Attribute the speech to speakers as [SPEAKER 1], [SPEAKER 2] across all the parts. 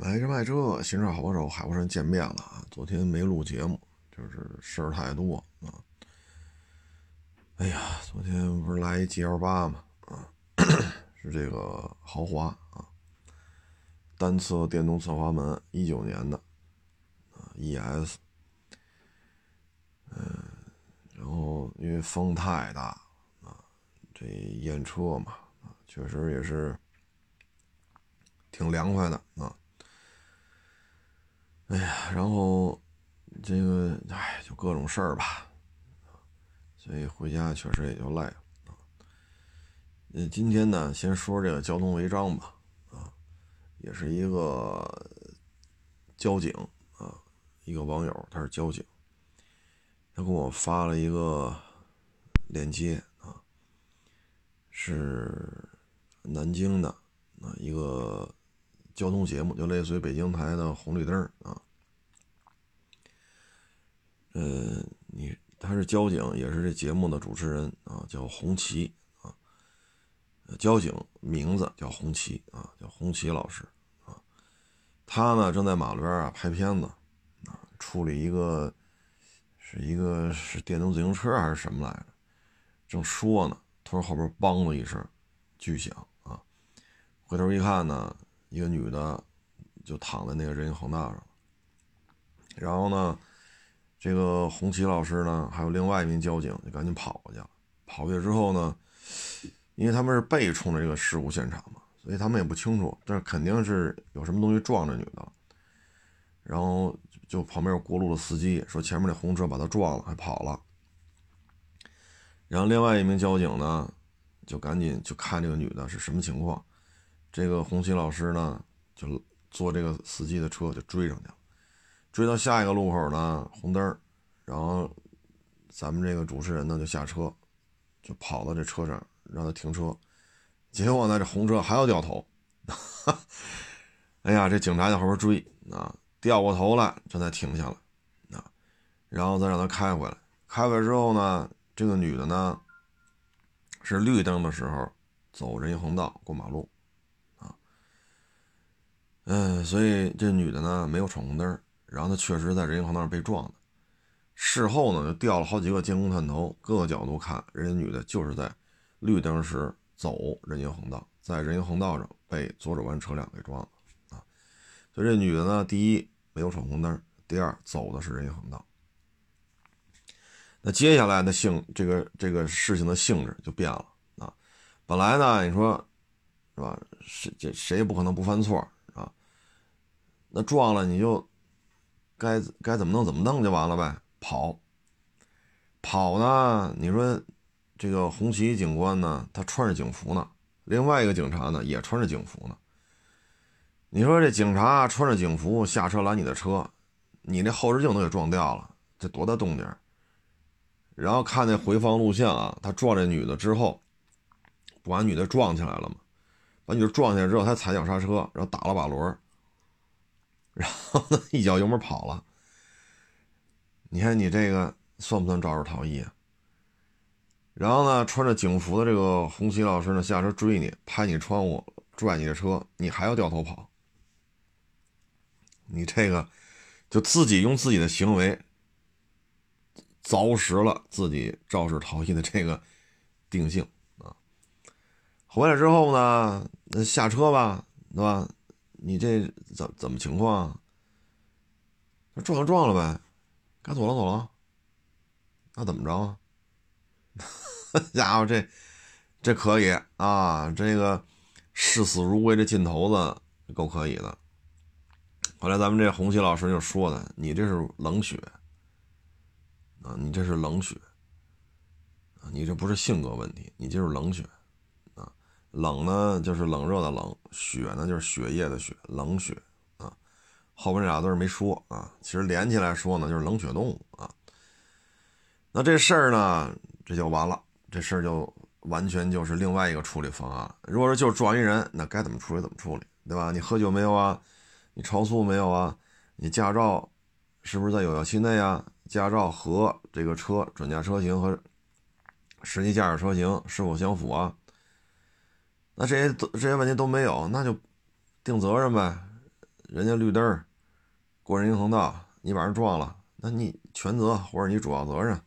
[SPEAKER 1] 买车卖车，新车好帮手，海沃山见面了啊！昨天没录节目，就是事儿太多啊。哎呀，昨天不是来一 G L 八嘛啊，是这个豪华啊，单侧电动侧滑门，一九年的啊，E S。嗯，然后因为风太大啊，这验车嘛啊，确实也是挺凉快的啊。哎呀，然后这个哎，就各种事儿吧，所以回家确实也就累了。今天呢，先说这个交通违章吧，啊，也是一个交警啊，一个网友，他是交警，他给我发了一个链接啊，是南京的啊一个。交通节目就类似于北京台的红绿灯啊，呃，你他是交警，也是这节目的主持人啊，叫红旗啊，交警名字叫红旗啊，叫红旗老师啊，他呢正在马路边啊拍片子啊，处理一个是一个是电动自行车还是什么来着，正说呢，突然后边梆的一声巨响啊，回头一看呢。一个女的就躺在那个人行横道上，然后呢，这个红旗老师呢，还有另外一名交警就赶紧跑过去了。跑过去之后呢，因为他们是背冲着这个事故现场嘛，所以他们也不清楚，但是肯定是有什么东西撞着女的。然后就旁边过路的司机说前面那红车把他撞了，还跑了。然后另外一名交警呢，就赶紧就看这个女的是什么情况。这个红旗老师呢，就坐这个司机的车就追上去了，追到下一个路口呢，红灯然后咱们这个主持人呢就下车，就跑到这车上让他停车，结果呢这红车还要掉头，哎呀，这警察在后边追啊，掉过头来，这才停下来啊，然后再让他开回来，开回来之后呢，这个女的呢是绿灯的时候走人行横道过马路。嗯，所以这女的呢没有闯红灯，然后她确实在人行横道上被撞的。事后呢就调了好几个监控探头，各个角度看，人家女的就是在绿灯时走人行横道，在人行横道上被左转弯车辆给撞了啊。所以这女的呢，第一没有闯红灯，第二走的是人行横道。那接下来的性这个这个事情的性质就变了啊。本来呢，你说是吧？谁这谁也不可能不犯错。那撞了你就该该怎么弄怎么弄就完了呗，跑跑呢？你说这个红旗警官呢，他穿着警服呢，另外一个警察呢也穿着警服呢。你说这警察穿着警服下车拦你的车，你那后视镜都给撞掉了，这多大动静？然后看那回放录像啊，他撞这女的之后，不把女的撞起来了吗？把女的撞起来之后，他踩脚刹车，然后打了把轮。然后呢，一脚油门跑了。你看你这个算不算肇事逃逸啊？然后呢，穿着警服的这个红旗老师呢，下车追你，拍你窗户，拽你的车，你还要掉头跑。你这个就自己用自己的行为凿实了自己肇事逃逸的这个定性啊。回来之后呢，那下车吧，对吧？你这怎怎么情况？那撞就撞了呗，该走了走了，那怎么着啊？家伙，这这可以啊，这个视死如归的劲头子够可以的。后来咱们这红旗老师就说的：“你这是冷血啊，你这是冷血啊，你这不是性格问题，你就是冷血。”冷呢，就是冷热的冷；血呢，就是血液的血。冷血啊，后边这俩字没说啊。其实连起来说呢，就是冷血动物啊。那这事儿呢，这就完了。这事儿就完全就是另外一个处理方案。如果说就撞一人，那该怎么处理怎么处理，对吧？你喝酒没有啊？你超速没有啊？你驾照是不是在有效期内啊？驾照和这个车准驾车型和实际驾驶车型是否相符啊？那这些都这些问题都没有，那就定责任呗，人家绿灯过人行横道，你把人撞了，那你全责或者你主要责任，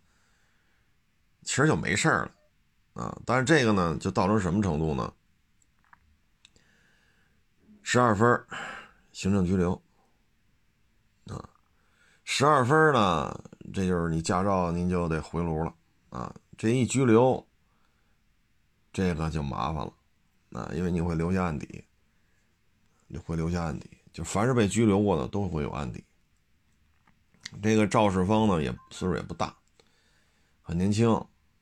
[SPEAKER 1] 其实就没事儿了啊。但是这个呢，就造成什么程度呢？十二分行政拘留啊，十二分呢，这就是你驾照您就得回炉了啊。这一拘留，这个就麻烦了啊，因为你会留下案底。你会留下案底，就凡是被拘留过的都会有案底。这个肇事方呢，也岁数也不大，很年轻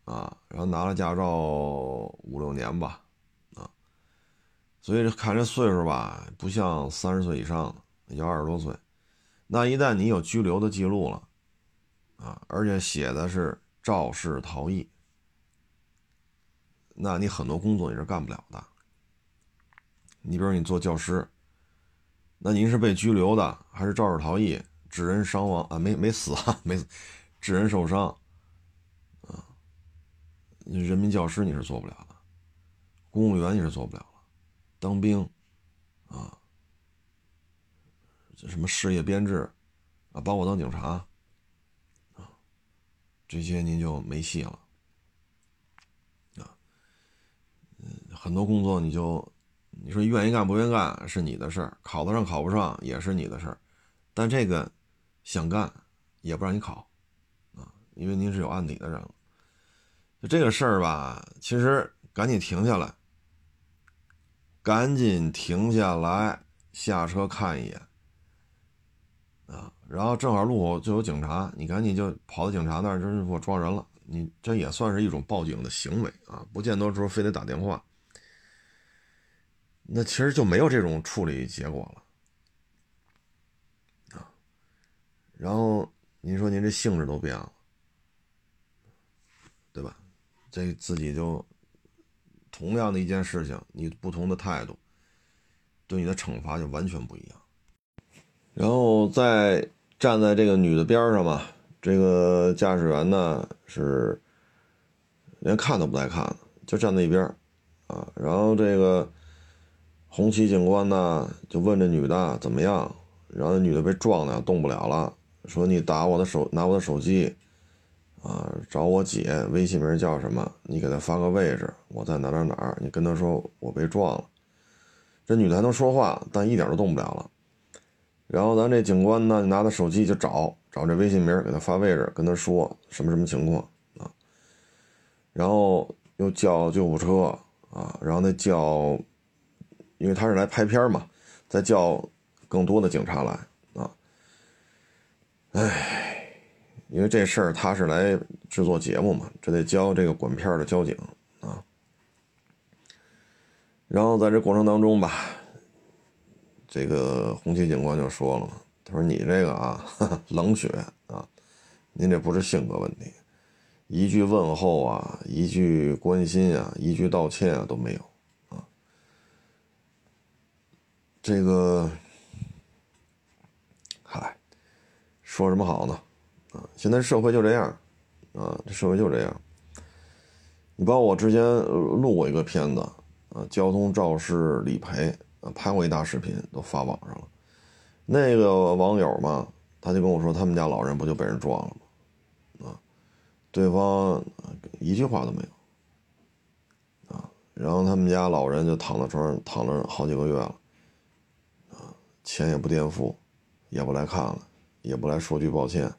[SPEAKER 1] 啊，然后拿了驾照五六年吧，啊，所以看这岁数吧，不像三十岁以上的，要二十多岁。那一旦你有拘留的记录了，啊，而且写的是肇事逃逸，那你很多工作你是干不了的。你比如你做教师。那您是被拘留的，还是肇事逃逸致人伤亡啊？没没死啊？没致人受伤啊？人民教师你是做不了的，公务员你是做不了了，当兵啊，这什么事业编制啊，包括当警察啊，这些您就没戏了啊。嗯，很多工作你就。你说愿意干不愿意干是你的事儿，考得上考不上也是你的事儿，但这个想干也不让你考啊，因为您是有案底的人。就这个事儿吧，其实赶紧停下来，赶紧停下来，下车看一眼啊，然后正好路口就有警察，你赶紧就跑到警察那儿，就是我撞人了，你这也算是一种报警的行为啊，不见得说非得打电话。那其实就没有这种处理结果了，啊，然后您说您这性质都变了，对吧？这自己就同样的一件事情，你不同的态度，对你的惩罚就完全不一样。然后再站在这个女的边上嘛，这个驾驶员呢是连看都不带看的，就站在一边啊，然后这个。红旗警官呢，就问这女的怎么样，然后那女的被撞的动不了了，说你打我的手，拿我的手机，啊，找我姐微信名叫什么？你给她发个位置，我在哪哪哪儿，你跟她说我被撞了。这女的还能说话，但一点都动不了了。然后咱这警官呢，拿着手机就找找这微信名，给她发位置，跟她说什么什么情况啊？然后又叫救护车啊，然后那叫。因为他是来拍片嘛，再叫更多的警察来啊！哎，因为这事儿他是来制作节目嘛，这得交这个管片的交警啊。然后在这过程当中吧，这个红旗警官就说了嘛，他说：“你这个啊，冷血啊，您这不是性格问题，一句问候啊，一句关心啊，一句道歉啊都没有。”这个，嗨，说什么好呢？啊，现在社会就这样，啊，这社会就这样。你包括我之前录过一个片子，啊，交通肇事理赔，啊，拍过一大视频，都发网上了。那个网友嘛，他就跟我说，他们家老人不就被人撞了吗？啊，对方一句话都没有，啊，然后他们家老人就躺在床上躺了好几个月了。钱也不垫付，也不来看了，也不来说句抱歉。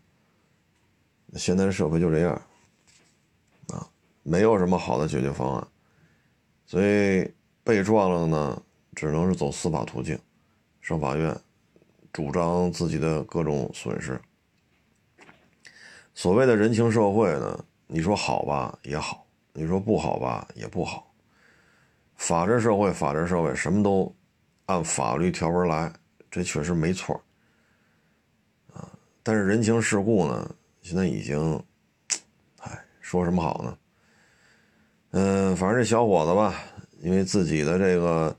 [SPEAKER 1] 现在社会就这样，啊，没有什么好的解决方案，所以被撞了呢，只能是走司法途径，上法院，主张自己的各种损失。所谓的人情社会呢，你说好吧也好，你说不好吧也不好。法治社会，法治社会，什么都按法律条文来。这确实没错啊，但是人情世故呢，现在已经，哎，说什么好呢？嗯，反正这小伙子吧，因为自己的这个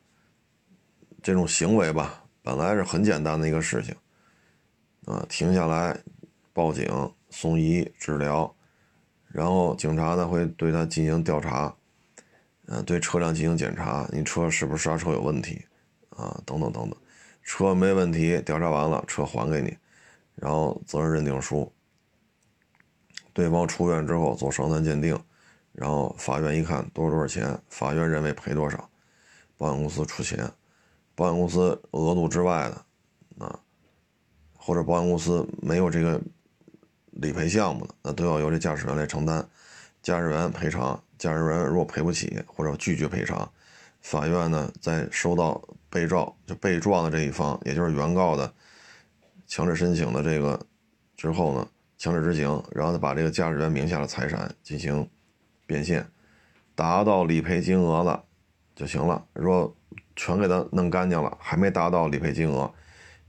[SPEAKER 1] 这种行为吧，本来是很简单的一个事情，啊，停下来报警、送医、治疗，然后警察呢会对他进行调查，嗯，对车辆进行检查，你车是不是刹车有问题啊？等等等等。车没问题，调查完了，车还给你，然后责任认定书，对方出院之后做伤残鉴定，然后法院一看多少多少钱，法院认为赔多少，保险公司出钱，保险公司额度之外的，啊，或者保险公司没有这个理赔项目的，那都要由这驾驶员来承担，驾驶员赔偿，驾驶员如果赔不起或者拒绝赔偿。法院呢，在收到被撞就被撞的这一方，也就是原告的强制申请的这个之后呢，强制执行，然后再把这个驾驶员名下的财产进行变现，达到理赔金额了就行了。如果全给他弄干净了，还没达到理赔金额，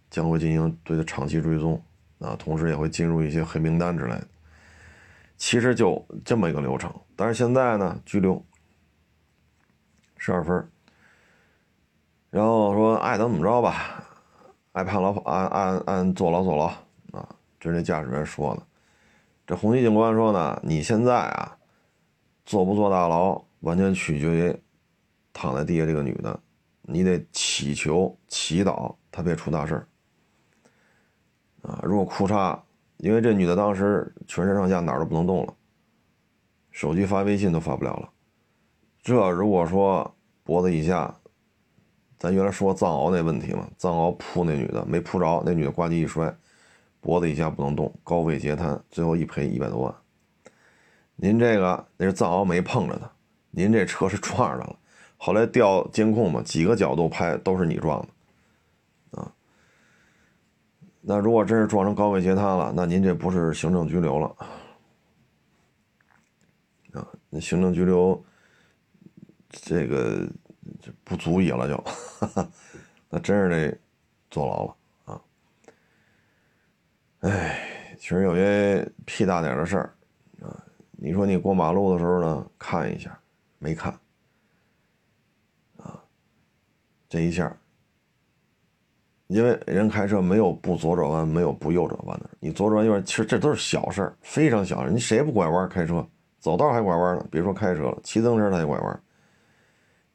[SPEAKER 1] 将会进行对他长期追踪啊，同时也会进入一些黑名单之类的。其实就这么一个流程，但是现在呢，拘留。十二分，然后说爱怎么着吧，爱判牢按按按坐牢坐牢啊，这是那驾驶员说的。这红旗警官说呢，你现在啊，坐不坐大牢，完全取决于躺在地下这个女的，你得祈求祈祷她别出大事儿啊。如果裤衩，因为这女的当时全身上下哪儿都不能动了，手机发微信都发不了了。这如果说脖子以下，咱原来说藏獒那问题嘛，藏獒扑那女的没扑着，那女的呱唧一摔，脖子以下不能动，高位截瘫，最后一赔一百多万。您这个那是藏獒没碰着他，您这车是撞上了，后来调监控嘛，几个角度拍都是你撞的，啊，那如果真是撞成高位截瘫了，那您这不是行政拘留了，啊，那行政拘留。这个就不足以了，就，那真是得坐牢了啊！哎，其实有些屁大点的事儿啊，你说你过马路的时候呢，看一下，没看啊，这一下，因为人开车没有不左转弯，没有不右转弯的，你左转右转，其实这都是小事儿，非常小事你谁不拐弯开车？走道还拐弯呢，别说开车了，骑自行车他也拐弯。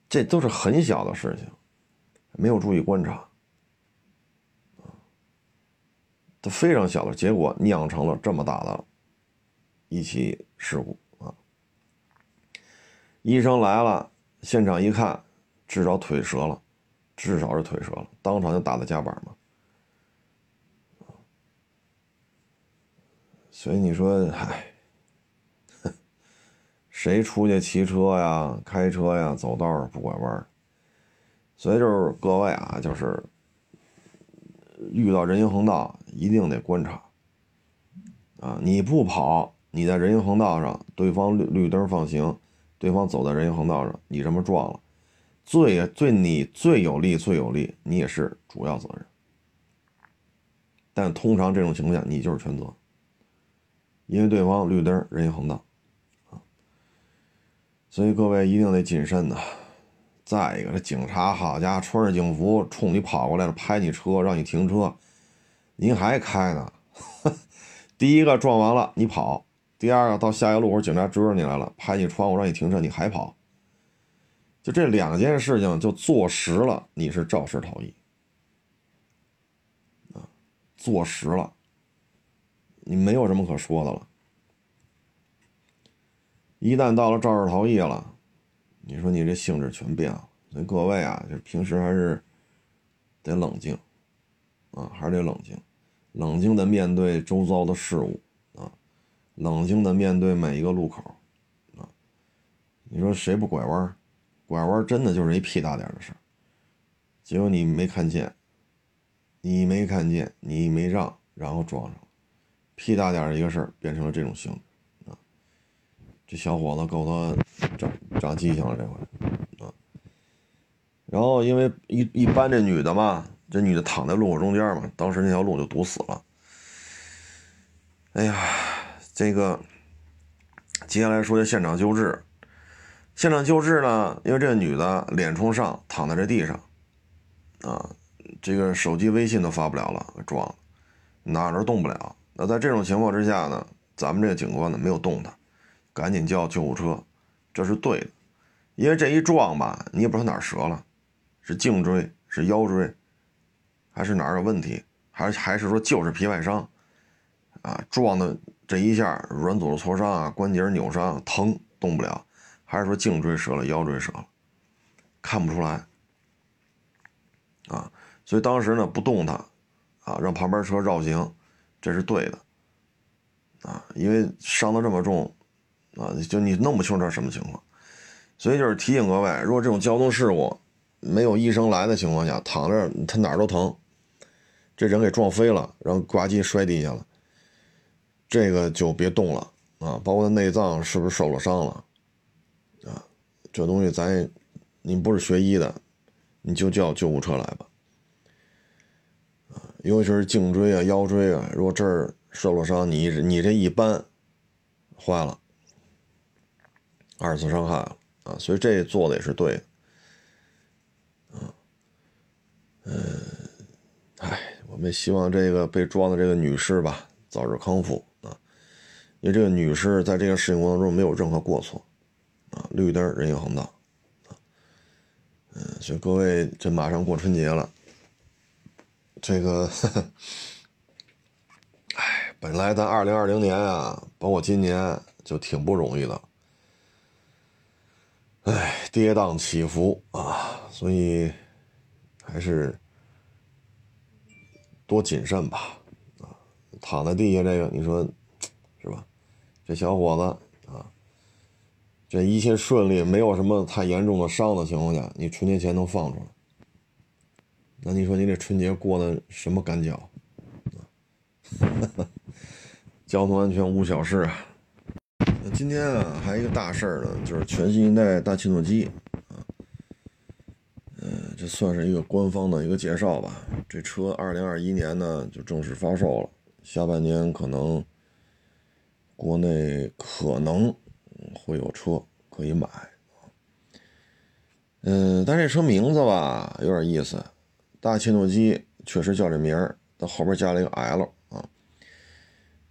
[SPEAKER 1] 这都是很小的事情，没有注意观察，都非常小的结果酿成了这么大的一起事故啊！医生来了，现场一看，至少腿折了，至少是腿折了，当场就打的夹板嘛，所以你说，唉。谁出去骑车呀、开车呀、走道不拐弯？所以就是各位啊，就是遇到人行横道一定得观察啊！你不跑，你在人行横道上，对方绿绿灯放行，对方走在人行横道上，你这么撞了，最最你最有利、最有利，你也是主要责任。但通常这种情况下，你就是全责，因为对方绿灯人行横道。所以各位一定得谨慎呐！再一个，这警察好家伙，穿着警服冲你跑过来了，拍你车，让你停车，您还开呢？第一个撞完了你跑，第二个到下一个路口警察追着你来了，拍你窗户让你停车，你还跑，就这两件事情就坐实了你是肇事逃逸啊！坐实了，你没有什么可说的了。一旦到了肇事逃逸了，你说你这性质全变了。所以各位啊，就平时还是得冷静啊，还是得冷静，冷静的面对周遭的事物啊，冷静的面对每一个路口啊。你说谁不拐弯？拐弯真的就是一屁大点的事儿，结果你没看见，你没看见，你没让，然后撞上了，屁大点的一个事儿变成了这种性质。这小伙子够他长长记性了，这回啊。然后因为一一般这女的嘛，这女的躺在路口中间嘛，当时那条路就堵死了。哎呀，这个接下来说现场救治。现场救治呢，因为这个女的脸冲上躺在这地上，啊，这个手机微信都发不了了，撞，哪都动不了。那在这种情况之下呢，咱们这个警官呢没有动她。赶紧叫救护车，这是对的，因为这一撞吧，你也不知道哪儿折了，是颈椎是腰椎，还是哪儿有问题，还是还是说就是皮外伤啊？撞的这一下软组织挫伤啊，关节扭伤，疼动不了，还是说颈椎折了，腰椎折了？看不出来啊，所以当时呢不动他啊，让旁边车绕行，这是对的啊，因为伤的这么重啊，就你弄不清这什么情况，所以就是提醒各位，如果这种交通事故没有医生来的情况下，躺着他哪儿都疼，这人给撞飞了，然后呱唧摔地下了，这个就别动了啊，包括内脏是不是受了伤了啊，这东西咱。你不是学医的，你就叫救护车来吧。啊，尤其是颈椎啊、腰椎啊，如果这儿受了伤，你你这一搬坏了，二次伤害了啊。所以这做的也是对的。啊，嗯，哎，我们希望这个被撞的这个女士吧早日康复啊。因为这个女士在这个事情过程中没有任何过错啊，绿灯人行横道。嗯，所以各位，这马上过春节了，这个，哎，本来咱二零二零年啊，包括今年就挺不容易的，哎，跌宕起伏啊，所以还是多谨慎吧，啊，躺在地下这个，你说是吧？这小伙子啊。这一切顺利，没有什么太严重的伤的情况下，你春节前能放出来，那你说你这春节过的什么感觉？交通安全无小事啊！那今天啊，还有一个大事儿呢，就是全新一代大切诺基啊，嗯，这算是一个官方的一个介绍吧。这车二零二一年呢就正式发售了，下半年可能国内可能。会有车可以买，嗯，但这车名字吧有点意思，大切诺基确实叫这名儿，到后边加了一个 L，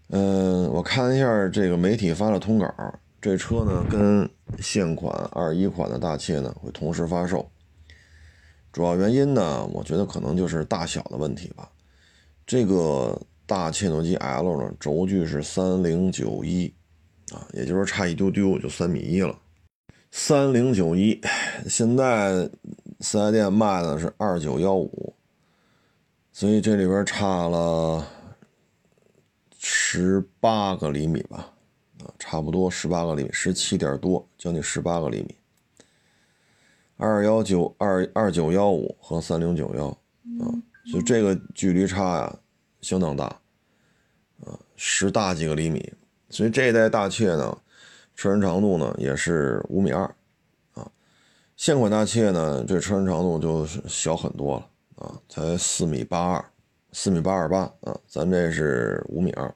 [SPEAKER 1] 嗯，我看一下这个媒体发的通稿，这车呢跟现款二一款的大切呢会同时发售，主要原因呢，我觉得可能就是大小的问题吧，这个大切诺基 L 呢轴距是三零九一。啊，也就是差一丢丢就三米一了，三零九一，现在四 S 店卖的是二九幺五，所以这里边差了十八个厘米吧，啊，差不多十八个厘米，十七点多，将近十八个厘米。二幺九二二九幺五和三零九幺，啊，所以这个距离差呀相当大，啊，十大几个厘米。所以这一代大切呢，车身长度呢也是五米二，啊，现款大切呢这车身长度就小很多了啊，才四米八二，四米八二八啊，咱这是五米二，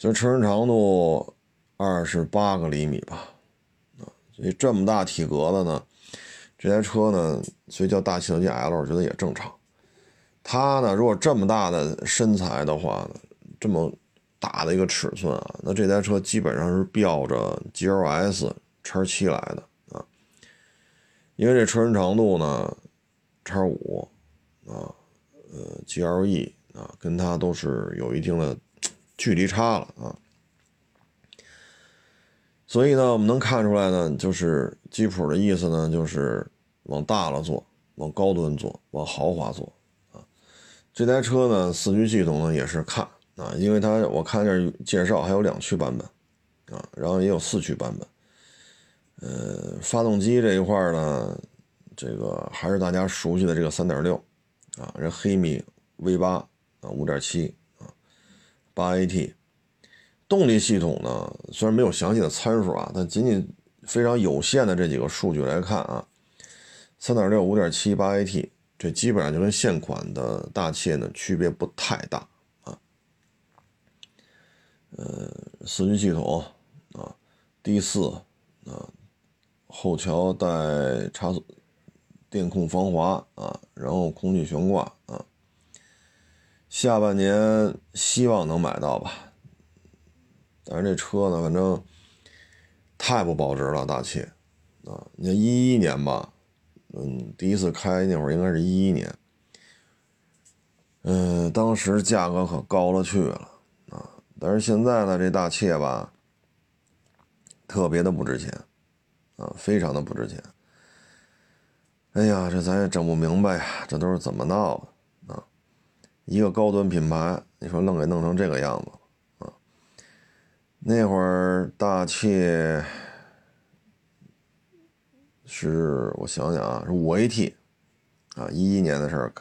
[SPEAKER 1] 所以车身长度二十八个厘米吧，啊，所以这么大体格子呢，这台车呢，所以叫大切诺基 L，我觉得也正常。它呢，如果这么大的身材的话呢，这么。大的一个尺寸啊，那这台车基本上是标着 GLS 叉七来的啊，因为这车身长度呢，叉五啊，呃 GLE 啊，跟它都是有一定的距离差了啊，所以呢，我们能看出来呢，就是吉普的意思呢，就是往大了做，往高端做，往豪华做啊，这台车呢，四驱系统呢也是看。啊，因为它我看这介绍还有两驱版本，啊，然后也有四驱版本。呃，发动机这一块呢，这个还是大家熟悉的这个三点六，啊，这黑米 V 八啊，五点七，八 AT。动力系统呢，虽然没有详细的参数啊，但仅仅非常有限的这几个数据来看啊，三点六、五点七、八 AT，这基本上就跟现款的大切呢区别不太大啊。呃，四驱系统啊，D 四啊，后桥带差速电控防滑啊，然后空气悬挂啊，下半年希望能买到吧。但是这车呢，反正太不保值了，大切啊！你看一一年吧，嗯，第一次开那会儿应该是一一年，嗯，当时价格可高了去了啊！但是现在呢，这大切吧，特别的不值钱啊，非常的不值钱。哎呀，这咱也整不明白呀，这都是怎么闹的？一个高端品牌，你说愣给弄成这个样子啊？那会儿大切是我想想啊，是五 AT 啊，一一年的事儿。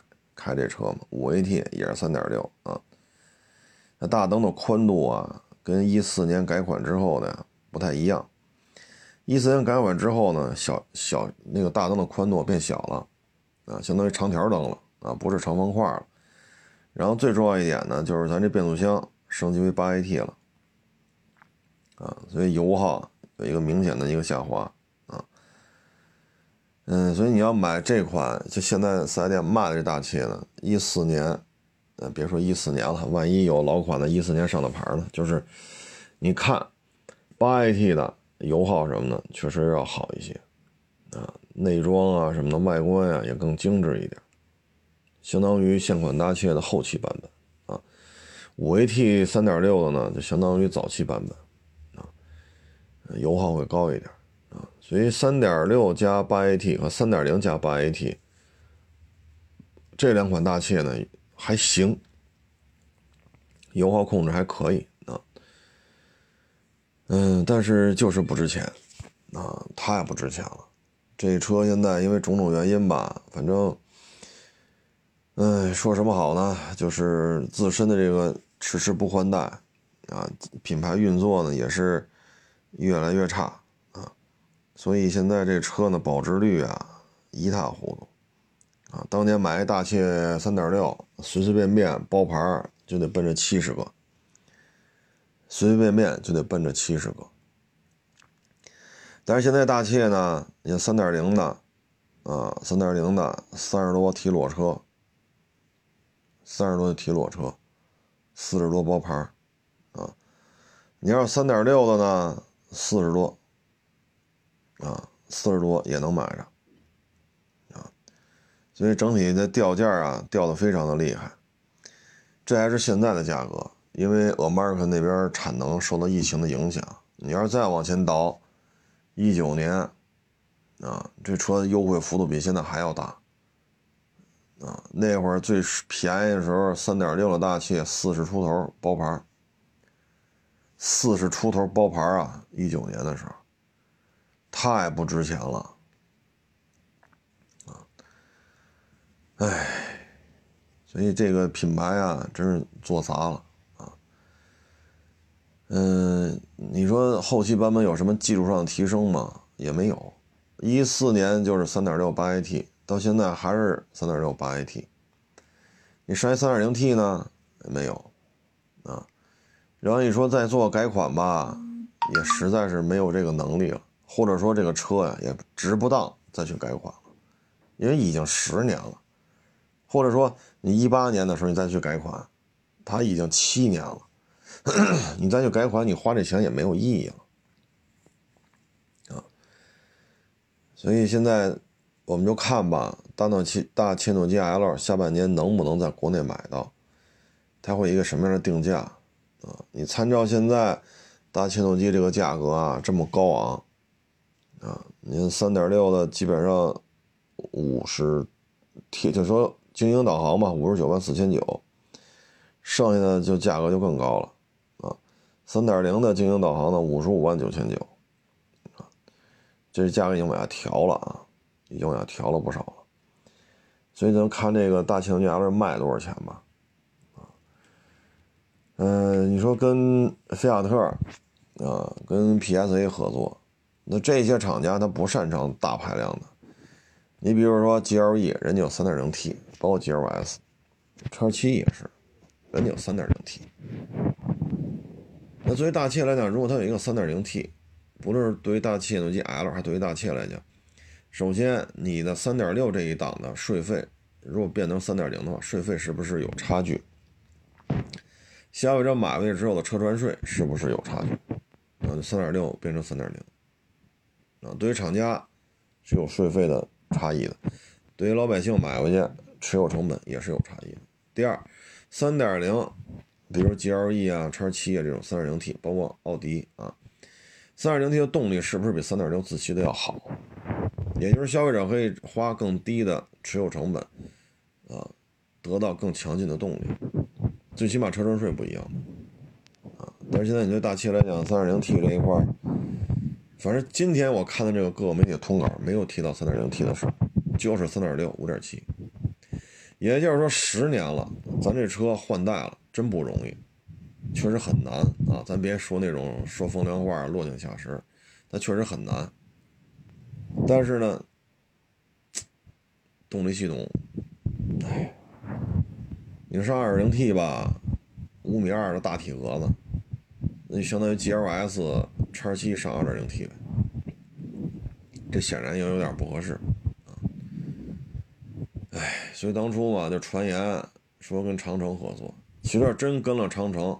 [SPEAKER 1] 开这车嘛，五 AT 也是三点六啊。那大灯的宽度啊，跟一四年改款之后的不太一样。一四年改款之后呢，小小那个大灯的宽度变小了啊，相当于长条灯了啊，不是长方块了。然后最重要一点呢，就是咱这变速箱升级为八 AT 了啊，所以油耗有一个明显的一个下滑啊。嗯，所以你要买这款，就现在四 S 店卖的这大切呢，一四年，呃，别说一四年了，万一有老款的一四年上的牌呢，就是你看八 AT 的油耗什么的，确实要好一些，啊，内装啊什么的，外观啊也更精致一点，相当于现款大切的后期版本啊，五 AT 三点六的呢，就相当于早期版本，啊，油耗会高一点。啊，所以三点六加八 AT 和三点零加八 AT 这两款大切呢还行，油耗控制还可以啊。嗯，但是就是不值钱啊，太不值钱了。这车现在因为种种原因吧，反正，嗯，说什么好呢？就是自身的这个迟迟不换代啊，品牌运作呢也是越来越差啊。所以现在这车呢，保值率啊一塌糊涂，啊，当年买一大切三点六，随随便便包牌就得奔着七十个，随随便便就得奔着七十个。但是现在大切呢，你看三点零的，啊，三点零的三十多提裸车，三十多的提裸车，四十多包牌啊，你要是三点六的呢，四十多。啊，四十多也能买着，啊，所以整体的掉价啊掉的非常的厉害，这还是现在的价格，因为 America 那边产能受到疫情的影响，你要是再往前倒，一九年，啊，这车优惠幅度比现在还要大，啊，那会儿最便宜的时候，三点六的大气四十出头包牌，四十出头包牌啊，一九年的时候。太不值钱了，啊，哎，所以这个品牌啊，真是做砸了啊。嗯，你说后期版本有什么技术上的提升吗？也没有。一四年就是三点六八 AT，到现在还是三点六八 AT。你上一三点零 T 呢？没有，啊。然后你说再做改款吧，也实在是没有这个能力了。或者说这个车呀也值不当再去改款了，因为已经十年了，或者说你一八年的时候你再去改款，它已经七年了，你再去改款，你花这钱也没有意义了，啊，所以现在我们就看吧，大诺基大切诺基 L 下半年能不能在国内买到，它会一个什么样的定价啊？你参照现在大切诺基这个价格啊这么高昂。啊，您三点六的基本上五十，贴就说精英导航吧，五十九万四千九，剩下的就价格就更高了啊。三点零的精英导航呢，五十五万九千九，啊，这价格已经往下调了啊，已经往下调了不少了。所以咱看这个大切诺基 L 卖多少钱吧，啊，嗯，你说跟菲亚特啊，跟 PSA 合作。那这些厂家他不擅长大排量的，你比如说 GLE，人家有 3.0T，包括 GLS，叉七也是，人家有 3.0T。那作为大切来讲，如果它有一个 3.0T，不论是对于大切诺基 L 还对于大切来讲，首先你的3.6这一档的税费，如果变成3.0的话，税费是不是有差距？消费者买回去之后的车船税是不是有差距？啊，3.6变成3.0。啊，对于厂家是有税费的差异的，对于老百姓买回去持有成本也是有差异的。第二，三点零，比如 GLE 啊、叉七啊这种三点零 T，包括奥迪啊，三点零 T 的动力是不是比三点六自吸的要好？也就是消费者可以花更低的持有成本啊，得到更强劲的动力，最起码车船税不一样啊。但是现在你对大汽来讲，三点零 T 这一块反正今天我看的这个各个媒体通稿没有提到三点零 T 的事就是三点六、五点七。也就是说，十年了，咱这车换代了，真不容易，确实很难啊！咱别说那种说风凉话、落井下石，那确实很难。但是呢，动力系统，哎，你上二点零 T 吧，五米二的大体格子，那就相当于 GLS 叉七上二点零 T 呗，这显然又有点不合适。哎，所以当初嘛，就传言说跟长城合作。其实真跟了长城，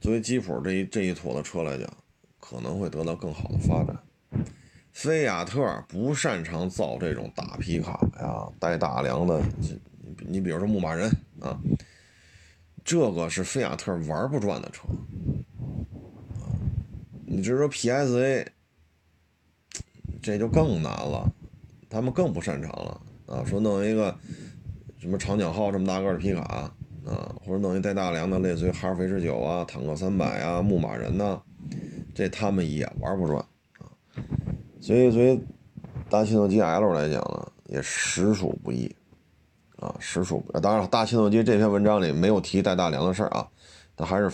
[SPEAKER 1] 作为吉普这一这一坨的车来讲，可能会得到更好的发展。菲亚特不擅长造这种大皮卡呀，带大梁的。你你比如说牧马人啊，这个是菲亚特玩不转的车。你只是说 PSA，这就更难了，他们更不擅长了。啊，说弄一个什么长角号这么大个的皮卡啊，或者弄一带大梁的，类似于哈弗 H 九啊、坦克三百啊、牧马人呐，这他们也玩不转。所以，所以大切诺基 L 来讲呢，也实属不易啊，实属不。当然了，大切诺基这篇文章里没有提带大梁的事儿啊，它还是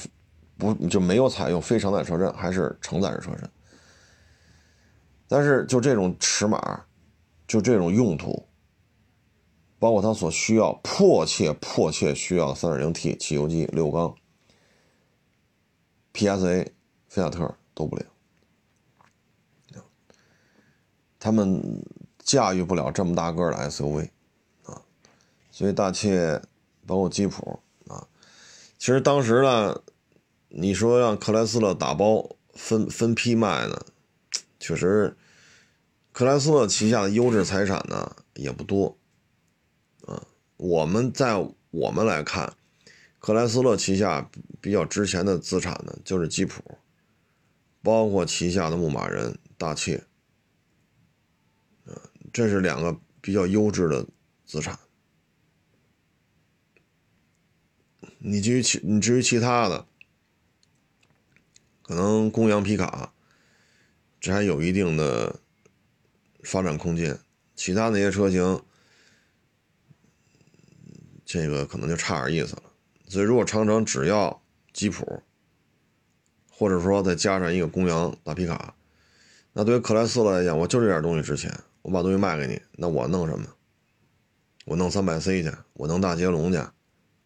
[SPEAKER 1] 不就没有采用非承载车身，还是承载式车身。但是就这种尺码，就这种用途。包括它所需要、迫切、迫切需要的 3.0T 汽油机六缸，PSA、菲亚特都不灵，他们驾驭不了这么大个的 SUV 啊，所以大切包括吉普啊，其实当时呢，你说让克莱斯勒打包分分批卖呢，确实，克莱斯勒旗下的优质财产呢也不多。啊我们在我们来看，克莱斯勒旗下比较值钱的资产呢，就是吉普，包括旗下的牧马人、大切，这是两个比较优质的资产。你至于其你至于其他的，可能公羊皮卡，这还有一定的发展空间，其他那些车型。这个可能就差点意思了，所以如果长城只要吉普，或者说再加上一个公羊大皮卡，那对于克莱斯勒来讲，我就这点东西值钱，我把东西卖给你，那我弄什么？我弄三百 C 去，我弄大捷龙去，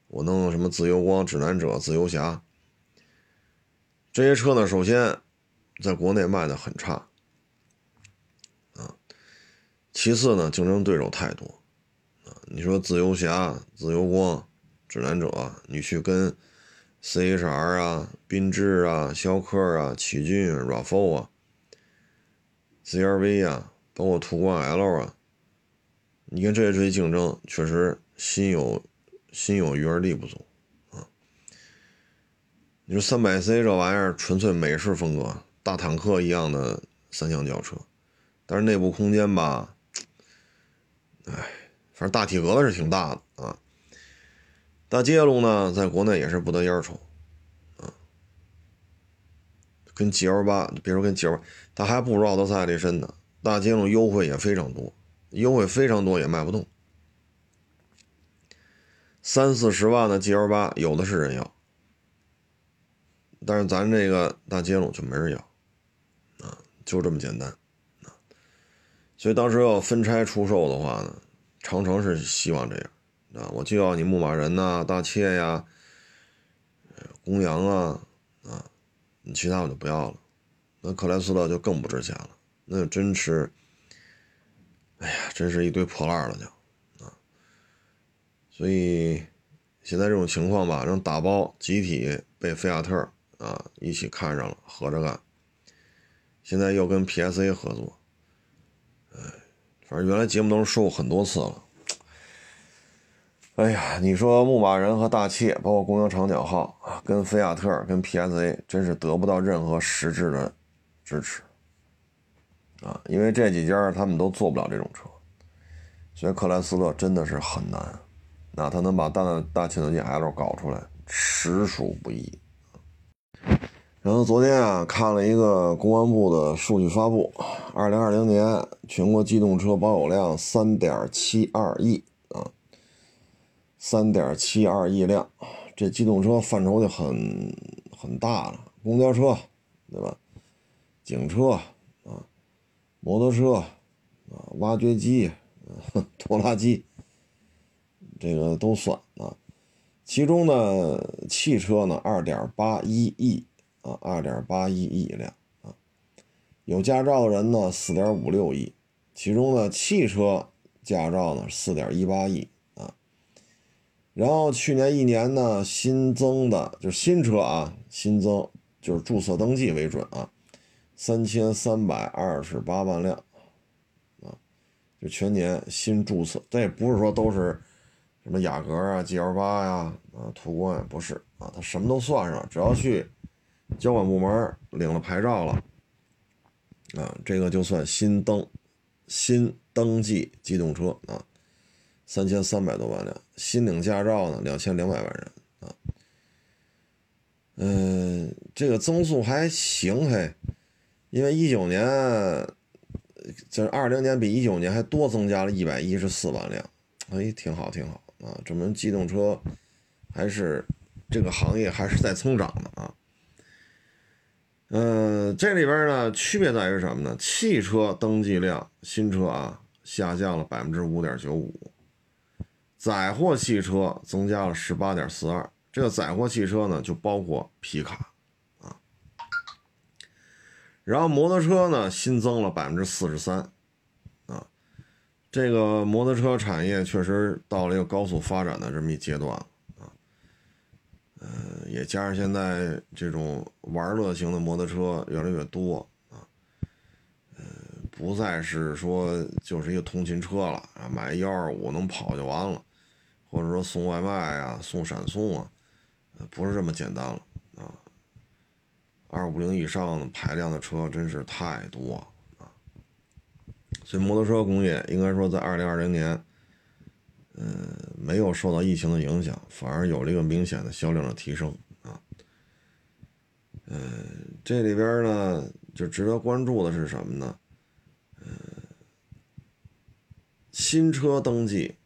[SPEAKER 1] 我弄什么自由光、指南者、自由侠，这些车呢，首先在国内卖的很差，啊，其次呢，竞争对手太多啊。你说自由侠、自由光、指南者，你去跟 C H R 啊、缤智啊、逍客啊、奇骏、RAV4 啊、C R V 啊，包括途观 L 啊，你跟这些这些竞争，确实心有心有余而力不足啊。你说三百 C 这玩意儿纯粹美式风格，大坦克一样的三厢轿车，但是内部空间吧，哎。反正大体格子是挺大的啊，大捷龙呢，在国内也是不得烟抽，啊，跟 G L 八，别说跟 G L，它还不如奥德赛这身呢。大捷龙优惠也非常多，优惠非常多也卖不动，三四十万的 G L 八有的是人要，但是咱这个大捷龙就没人要，啊，就这么简单，啊，所以当时要分拆出售的话呢。长城是希望这样啊，我就要你牧马人呐、大切呀、公羊啊啊，你其他我就不要了。那克莱斯勒就更不值钱了，那真是，哎呀，真是一堆破烂了就啊。所以现在这种情况吧，让打包集体被菲亚特啊一起看上了，合着干。现在又跟 PSA 合作。反正原来节目都是说过很多次了，哎呀，你说牧马人和大切，包括公羊长角号，跟菲亚特、跟 PSA，真是得不到任何实质的支持啊！因为这几家他们都做不了这种车，所以克莱斯勒真的是很难。那他能把大大切诺基 L 搞出来，实属不易。然后昨天啊，看了一个公安部的数据发布，二零二零年全国机动车保有量三点七二亿啊。三点七二亿辆，这机动车范畴就很很大了，公交车，对吧？警车，摩托车啊，挖掘机、拖拉机，这个都算啊。其中呢，汽车呢，二点八一亿啊，二点八一亿辆啊。有驾照的人呢，四点五六亿，其中呢，汽车驾照呢，四点一八亿啊。然后去年一年呢，新增的就是新车啊，新增就是注册登记为准啊，三千三百二十八万辆啊，就全年新注册，这也不是说都是什么雅阁啊、G L 八呀、啊途观，不是啊，它什么都算上，只要去交管部门领了牌照了啊，这个就算新登新登记机动车啊。三千三百多万辆，新领驾照呢，两千两百万人啊。嗯，这个增速还行嘿，因为一九年，这二零年比一九年还多增加了一百一十四万辆，哎，挺好挺好啊，证明机动车还是这个行业还是在增长的啊。嗯，这里边呢区别在于什么呢？汽车登记量新车啊下降了百分之五点九五。载货汽车增加了十八点四二，这个载货汽车呢就包括皮卡，然后摩托车呢新增了百分之四十三啊，这个摩托车产业确实到了一个高速发展的这么一阶段啊，呃，也加上现在这种玩乐型的摩托车越来越多啊，呃，不再是说就是一个通勤车了啊，买幺二五能跑就完了。或者说送外卖啊，送闪送啊，不是这么简单了。二五零以上的排量的车真是太多啊，所以摩托车工业应该说在二零二零年，嗯，没有受到疫情的影响，反而有了一个明显的销量的提升啊。嗯，这里边呢，就值得关注的是什么呢？嗯，新车登记。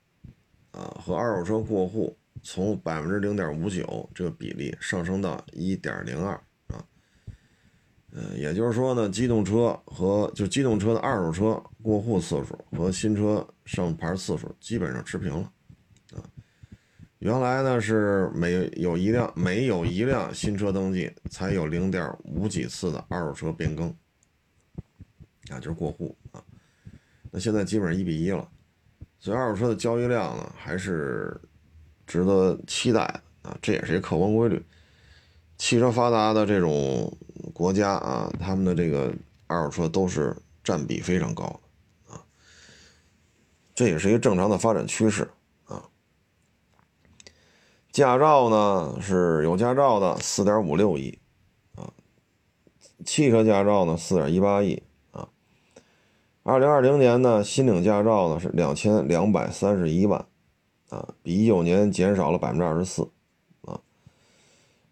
[SPEAKER 1] 啊，和二手车过户从百分之零点五九这个比例上升到一点零二嗯，也就是说呢，机动车和就机动车的二手车过户次数和新车上牌次数基本上持平了啊。原来呢是每有一辆每有一辆新车登记才有零点五几次的二手车变更啊，就是过户啊，那现在基本上一比一了。所以二手车的交易量呢，还是值得期待的啊，这也是一个客观规律。汽车发达的这种国家啊，他们的这个二手车都是占比非常高的啊，这也是一个正常的发展趋势啊。驾照呢是有驾照的四点五六亿啊，汽车驾照呢四点一八亿啊。二零二零年呢，新领驾照呢是两千两百三十一万，啊，比一九年减少了百分之二十四，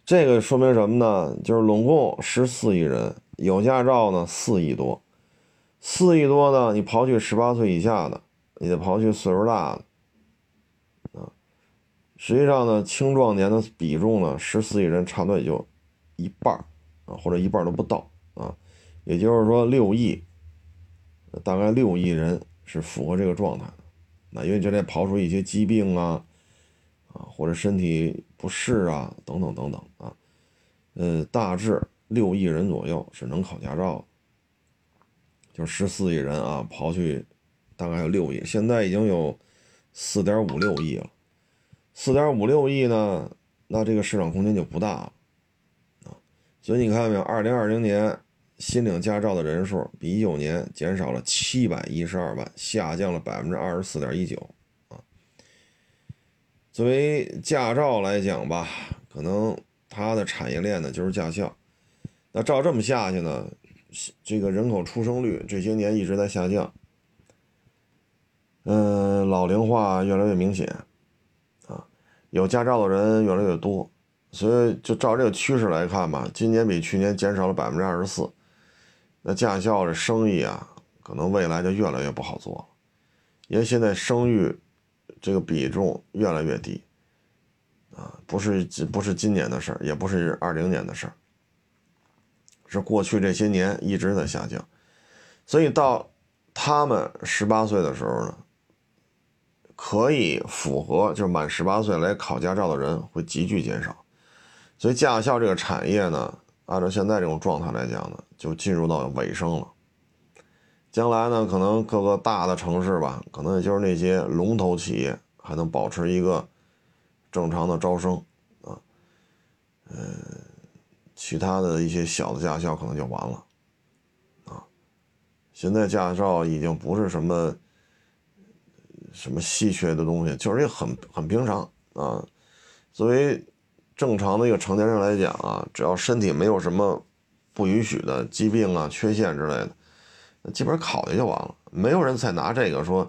[SPEAKER 1] 这个说明什么呢？就是拢共十四亿人有驾照呢，四亿多，四亿多呢，你刨去十八岁以下的，你得刨去岁数大的，啊，实际上呢，青壮年的比重呢，十四亿人差不多也就一半啊，或者一半都不到，啊，也就是说六亿。大概六亿人是符合这个状态的，那因为这里刨出一些疾病啊，啊或者身体不适啊等等等等，呃，大致六亿人左右是能考驾照，就十四亿人啊，刨去大概有六亿，现在已经有四点五六亿了，四点五六亿呢，那这个市场空间就不大了啊，所以你看到没有，二零二零年。新领驾照的人数比一九年减少了七百一十二万，下降了百分之二十四点一九啊。作为驾照来讲吧，可能它的产业链呢就是驾校。那照这么下去呢，这个人口出生率这些年一直在下降，嗯，老龄化越来越明显，啊，有驾照的人越来越多，所以就照这个趋势来看吧，今年比去年减少了百分之二十四。那驾校这生意啊，可能未来就越来越不好做了，因为现在生育这个比重越来越低，啊，不是不是今年的事儿，也不是二零年的事儿。是过去这些年一直在下降，所以到他们十八岁的时候呢，可以符合就是满十八岁来考驾照的人会急剧减少，所以驾校这个产业呢，按照现在这种状态来讲呢，就进入到尾声了。将来呢，可能各个大的城市吧，可能也就是那些龙头企业还能保持一个正常的招生啊，嗯。其他的一些小的驾校可能就完了，啊，现在驾照已经不是什么什么稀缺的东西，就是一个很很平常啊。作为正常的一个成年人来讲啊，只要身体没有什么不允许的疾病啊、缺陷之类的，那基本上考下就完了。没有人再拿这个说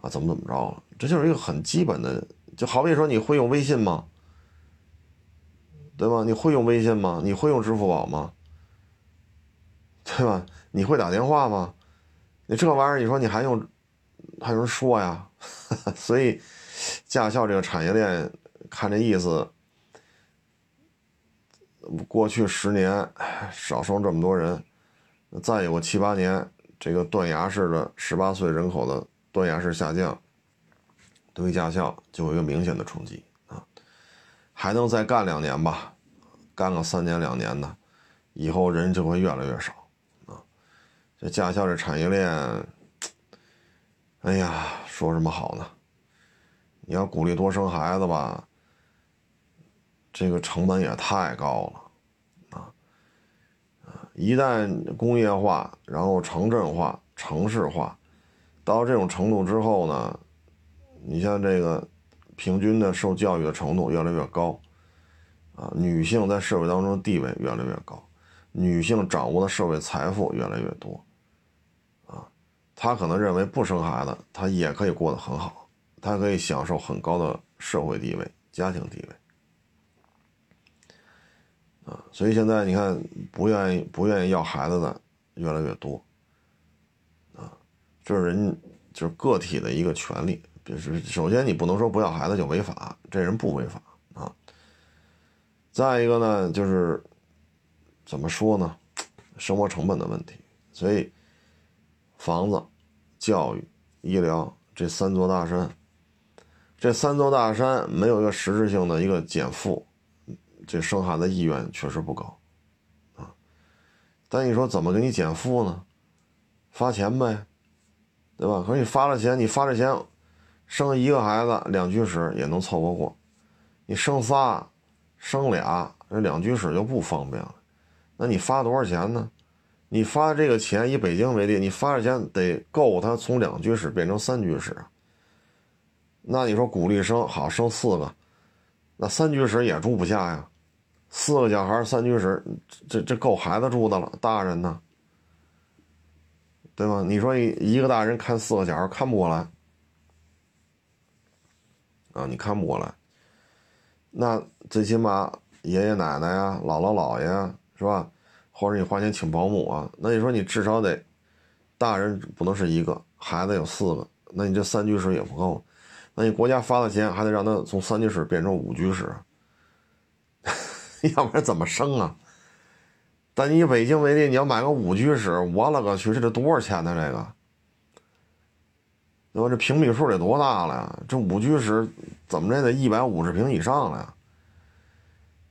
[SPEAKER 1] 啊怎么怎么着了，这就是一个很基本的，就好比说你会用微信吗？对吧？你会用微信吗？你会用支付宝吗？对吧？你会打电话吗？你这玩意儿，你说你还用，还有人说呀？所以，驾校这个产业链，看这意思，过去十年少生这么多人，再有个七八年，这个断崖式的十八岁人口的断崖式下降，对驾校就有一个明显的冲击啊。还能再干两年吧，干个三年两年的，以后人就会越来越少啊。这驾校这产业链，哎呀，说什么好呢？你要鼓励多生孩子吧，这个成本也太高了啊！一旦工业化，然后城镇化、城市化，到这种程度之后呢，你像这个。平均的受教育的程度越来越高，啊，女性在社会当中地位越来越高，女性掌握的社会财富越来越多，啊，她可能认为不生孩子，她也可以过得很好，她可以享受很高的社会地位、家庭地位，啊，所以现在你看，不愿意不愿意要孩子的越来越多，啊，这是人就是个体的一个权利。就是首先，你不能说不要孩子就违法，这人不违法啊。再一个呢，就是怎么说呢，生活成本的问题。所以，房子、教育、医疗这三座大山，这三座大山没有一个实质性的一个减负，这生孩子意愿确实不高啊。但你说怎么给你减负呢？发钱呗，对吧？可是你发了钱，你发了钱。生一个孩子两居室也能凑合过，你生仨、生俩，这两居室就不方便了。那你发多少钱呢？你发这个钱，以北京为例，你发的钱得够他从两居室变成三居室。那你说鼓励生好生四个，那三居室也住不下呀。四个小孩三居室，这这够孩子住的了，大人呢？对吧？你说一一个大人看四个小孩看不过来。啊，你看不过来，那最起码爷爷奶奶呀、姥姥姥爷呀，是吧？或者你花钱请保姆啊，那你说你至少得大人不能是一个，孩子有四个，那你这三居室也不够，那你国家发的钱还得让他从三居室变成五居室，要不然怎么生啊？但你以北京为例，你要买个五居室，我勒个去，这得多少钱呢？这个？对吧？这平米数得多大了呀？这五居室怎么着得一百五十平以上了呀？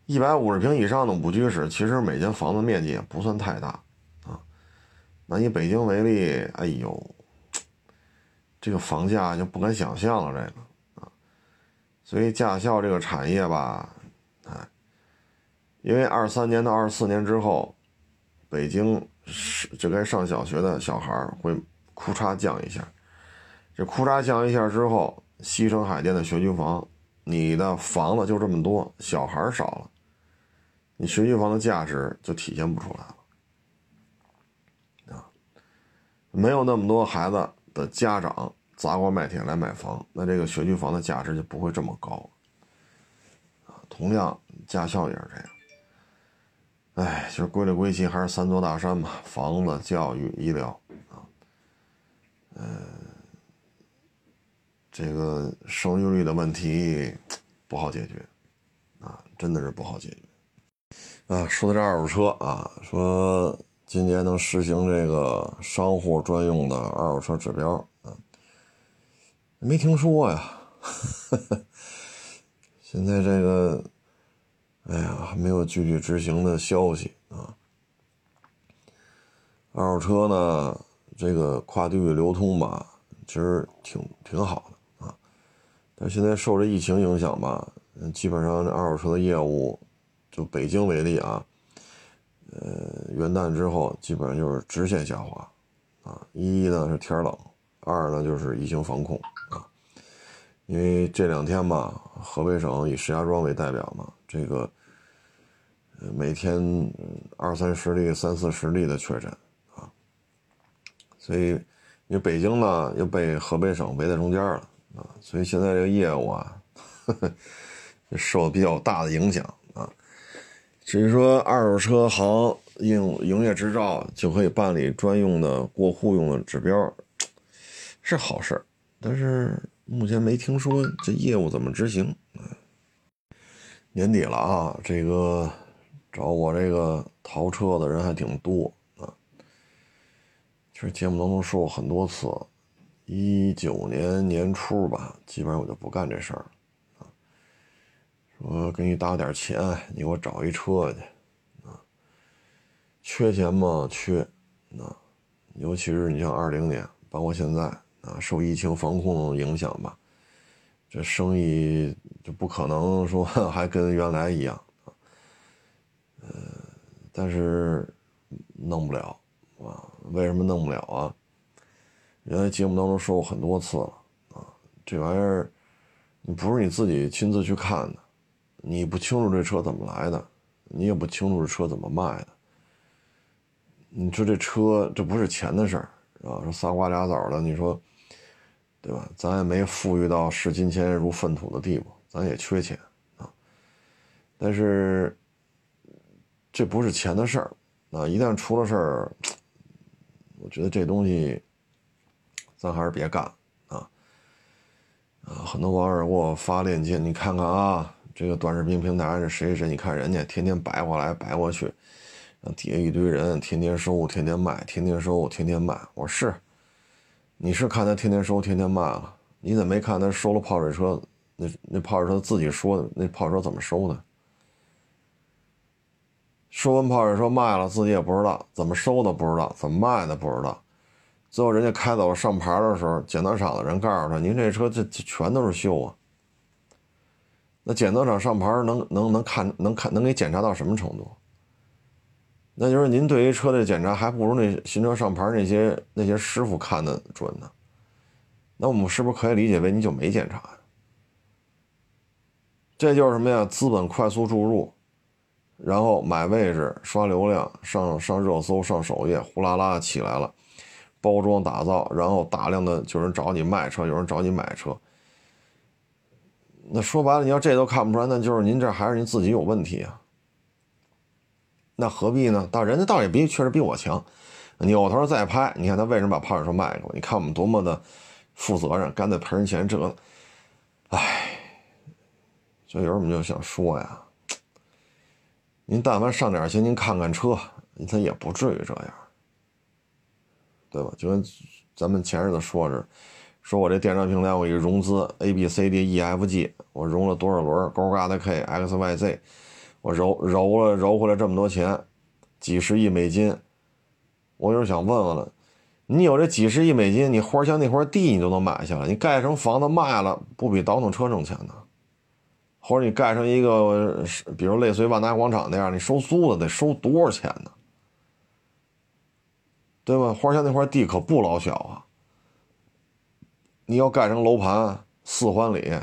[SPEAKER 1] 一百五十平以上的五居室，其实每间房子面积也不算太大啊。那以北京为例，哎呦，这个房价就不敢想象了，这个啊。所以驾校这个产业吧，哎，因为二三年到二四年之后，北京是就该上小学的小孩会裤衩降一下。这库嚓降一下之后，西城海淀的学区房你的房子就这么多，小孩少了，你学区房的价值就体现不出来了啊！没有那么多孩子的家长砸锅卖铁来买房，那这个学区房的价值就不会这么高啊。同样，驾校也是这样。哎，其实归了归去还是三座大山吧：房子、教育、医疗啊。嗯，这个生育率的问题不好解决啊，真的是不好解决啊。说到这二手车啊，说今年能实行这个商户专用的二手车指标啊，没听说呀。现在这个。哎呀，还没有具体执行的消息啊！二手车呢，这个跨地域流通吧，其实挺挺好。但现在受这疫情影响吧，基本上这二手车的业务，就北京为例啊，呃，元旦之后基本上就是直线下滑啊。一呢是天冷，二呢就是疫情防控啊。因为这两天吧，河北省以石家庄为代表嘛。这个，每天二三十例、三四十例的确诊啊，所以因为北京呢又被河北省围在中间了啊，所以现在这个业务啊，呵 呵受比较大的影响啊。至于说二手车行用营业执照就可以办理专用的过户用的指标，是好事儿但是目前没听说这业务怎么执行。年底了啊，这个找我这个淘车的人还挺多啊。其实节目当中说过很多次，一九年年初吧，基本上我就不干这事儿了啊。说给你打点钱，你给我找一车去啊。缺钱吗？缺啊。尤其是你像二零年，包括现在啊，受疫情防控影响吧。这生意就不可能说 还跟原来一样啊，呃，但是弄不了啊？为什么弄不了啊？原来节目当中说过很多次了啊，这玩意儿你不是你自己亲自去看的，你不清楚这车怎么来的，你也不清楚这车怎么卖的。你说这车这不是钱的事儿啊？说仨瓜俩枣的，你说。对吧？咱也没富裕到视金钱如粪土的地步，咱也缺钱啊。但是这不是钱的事儿啊！一旦出了事儿，我觉得这东西咱还是别干啊啊！很多网友给我发链接，你看看啊，这个短视频平台是谁谁？你看人家天天摆过来摆过去，底下一堆人天天收，天天卖，天天收，天天卖。我说是。你是看他天天收天天卖了，你怎么没看他收了泡水车？那那泡水车自己说的，那泡水车怎么收的？收完泡水车卖了，自己也不知道怎么收的，不知道怎么卖的，不知道。最后人家开走了上牌的时候，检测厂的人告诉他：“您这车这这全都是锈啊。”那检测厂上牌能能能看能看能给检查到什么程度？那就是您对于车的检查还不如那新车上牌那些那些师傅看的准呢。那我们是不是可以理解为您就没检查呀？这就是什么呀？资本快速注入，然后买位置、刷流量、上上热搜、上首页，呼啦啦起来了，包装打造，然后大量的有人找你卖车，有人找你买车。那说白了，你要这都看不出来，那就是您这还是您自己有问题啊。那何必呢？到人家倒也比确实比我强，扭头再拍，你看他为什么把泡水车卖给我？你看我们多么的负责任，干脆赔人钱。这个，唉，所以有时候我们就想说呀，您但凡上点心，您看看车，他也不至于这样，对吧？就跟咱们前日子说着，说我这电商平台我一融资 A B C D E F G，我融了多少轮？勾嘎的 K X Y Z。我揉揉了揉回来这么多钱，几十亿美金，我就是想问问了，你有这几十亿美金，你花乡那块地你都能买下来，你盖成房子卖了，不比倒腾车挣钱呢？或者你盖成一个，比如类似于万达广场那样，你收租子得收多少钱呢？对吧？花乡那块地可不老小啊，你要盖成楼盘四环里。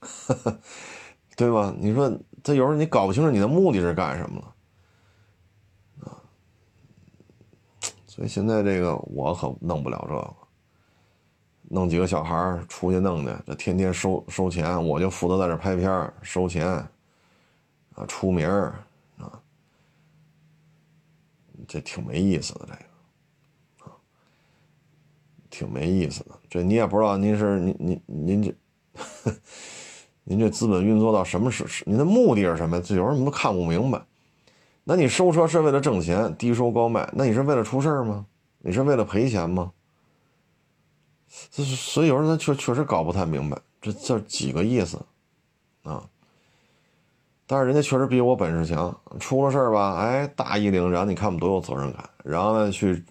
[SPEAKER 1] 对吧？你说他有时候你搞不清楚你的目的是干什么了啊？所以现在这个我可弄不了这个，弄几个小孩出去弄的，这天天收收钱，我就负责在这拍片收钱啊，出名，这挺没意思的这个啊，挺没意思的。这你也不知道您是您您您这。您这资本运作到什么时？您的目的是什么？这有时候你都看不明白。那你收车是为了挣钱，低收高卖，那你是为了出事儿吗？你是为了赔钱吗？这所以有时候他确确实搞不太明白，这这几个意思啊。但是人家确实比我本事强，出了事儿吧，哎，大义凛然，你看我们多有责任感，然后呢去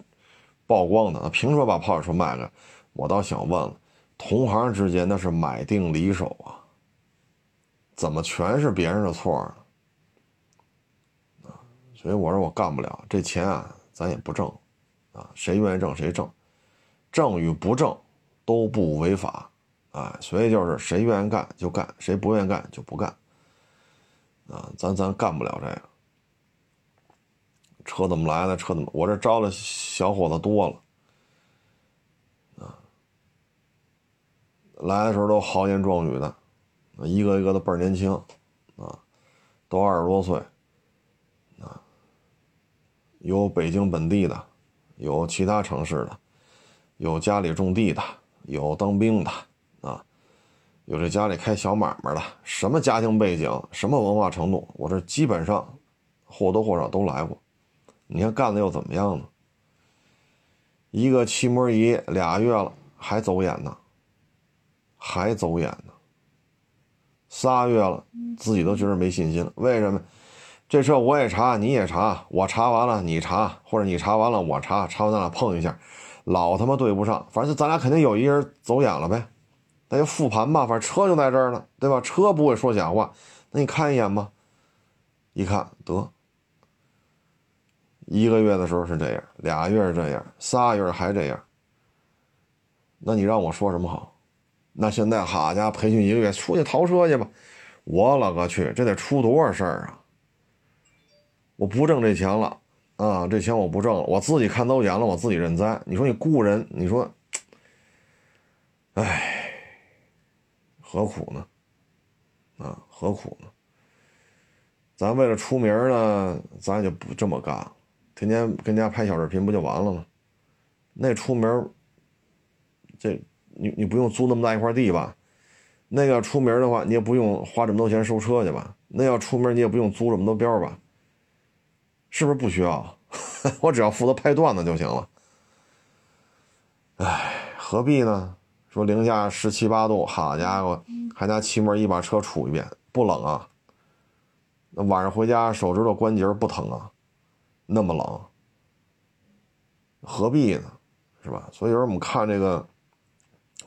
[SPEAKER 1] 曝光的，凭什么把炮车卖了？我倒想问了，同行之间那是买定离手啊。怎么全是别人的错啊？所以我说我干不了这钱啊，咱也不挣啊，谁愿意挣谁挣，挣与不挣都不违法啊。所以就是谁愿意干就干，谁不愿意干就不干啊。咱咱干不了这个。车怎么来的？车怎么？我这招的小伙子多了啊，来的时候都豪言壮语的。一个一个的倍儿年轻，啊，都二十多岁，啊，有北京本地的，有其他城市的，有家里种地的，有当兵的，有这家里开小买卖的，什么家庭背景，什么文化程度，我这基本上或多或少都来过。你看干的又怎么样呢？一个漆膜仪俩月了还走眼呢，还走眼呢。仨月了，自己都觉得没信心了。为什么？这车我也查，你也查，我查完了你查，或者你查完了我查，查完咱俩碰一下，老他妈对不上。反正咱俩肯定有一人走眼了呗，那就复盘吧。反正车就在这儿呢，对吧？车不会说假话，那你看一眼吧。一看得，一个月的时候是这样，俩月是这样，仨月还这样。那你让我说什么好？那现在好家伙，培训一个月出去淘车去吧！我勒个去，这得出多少事儿啊！我不挣这钱了啊，这钱我不挣了，我自己看走眼了，我自己认栽。你说你雇人，你说，哎，何苦呢？啊，何苦呢？咱为了出名呢，咱就不这么干，天天跟家拍小视频不就完了吗？那出名，这。你你不用租那么大一块地吧？那个出名的话，你也不用花这么多钱收车去吧？那要出名，你也不用租这么多标吧？是不是不需要？我只要负责拍段子就行了。哎，何必呢？说零下十七八度，好家伙，还拿漆膜一把车杵一遍，不冷啊？那晚上回家手指头关节不疼啊？那么冷，何必呢？是吧？所以有时候我们看这个。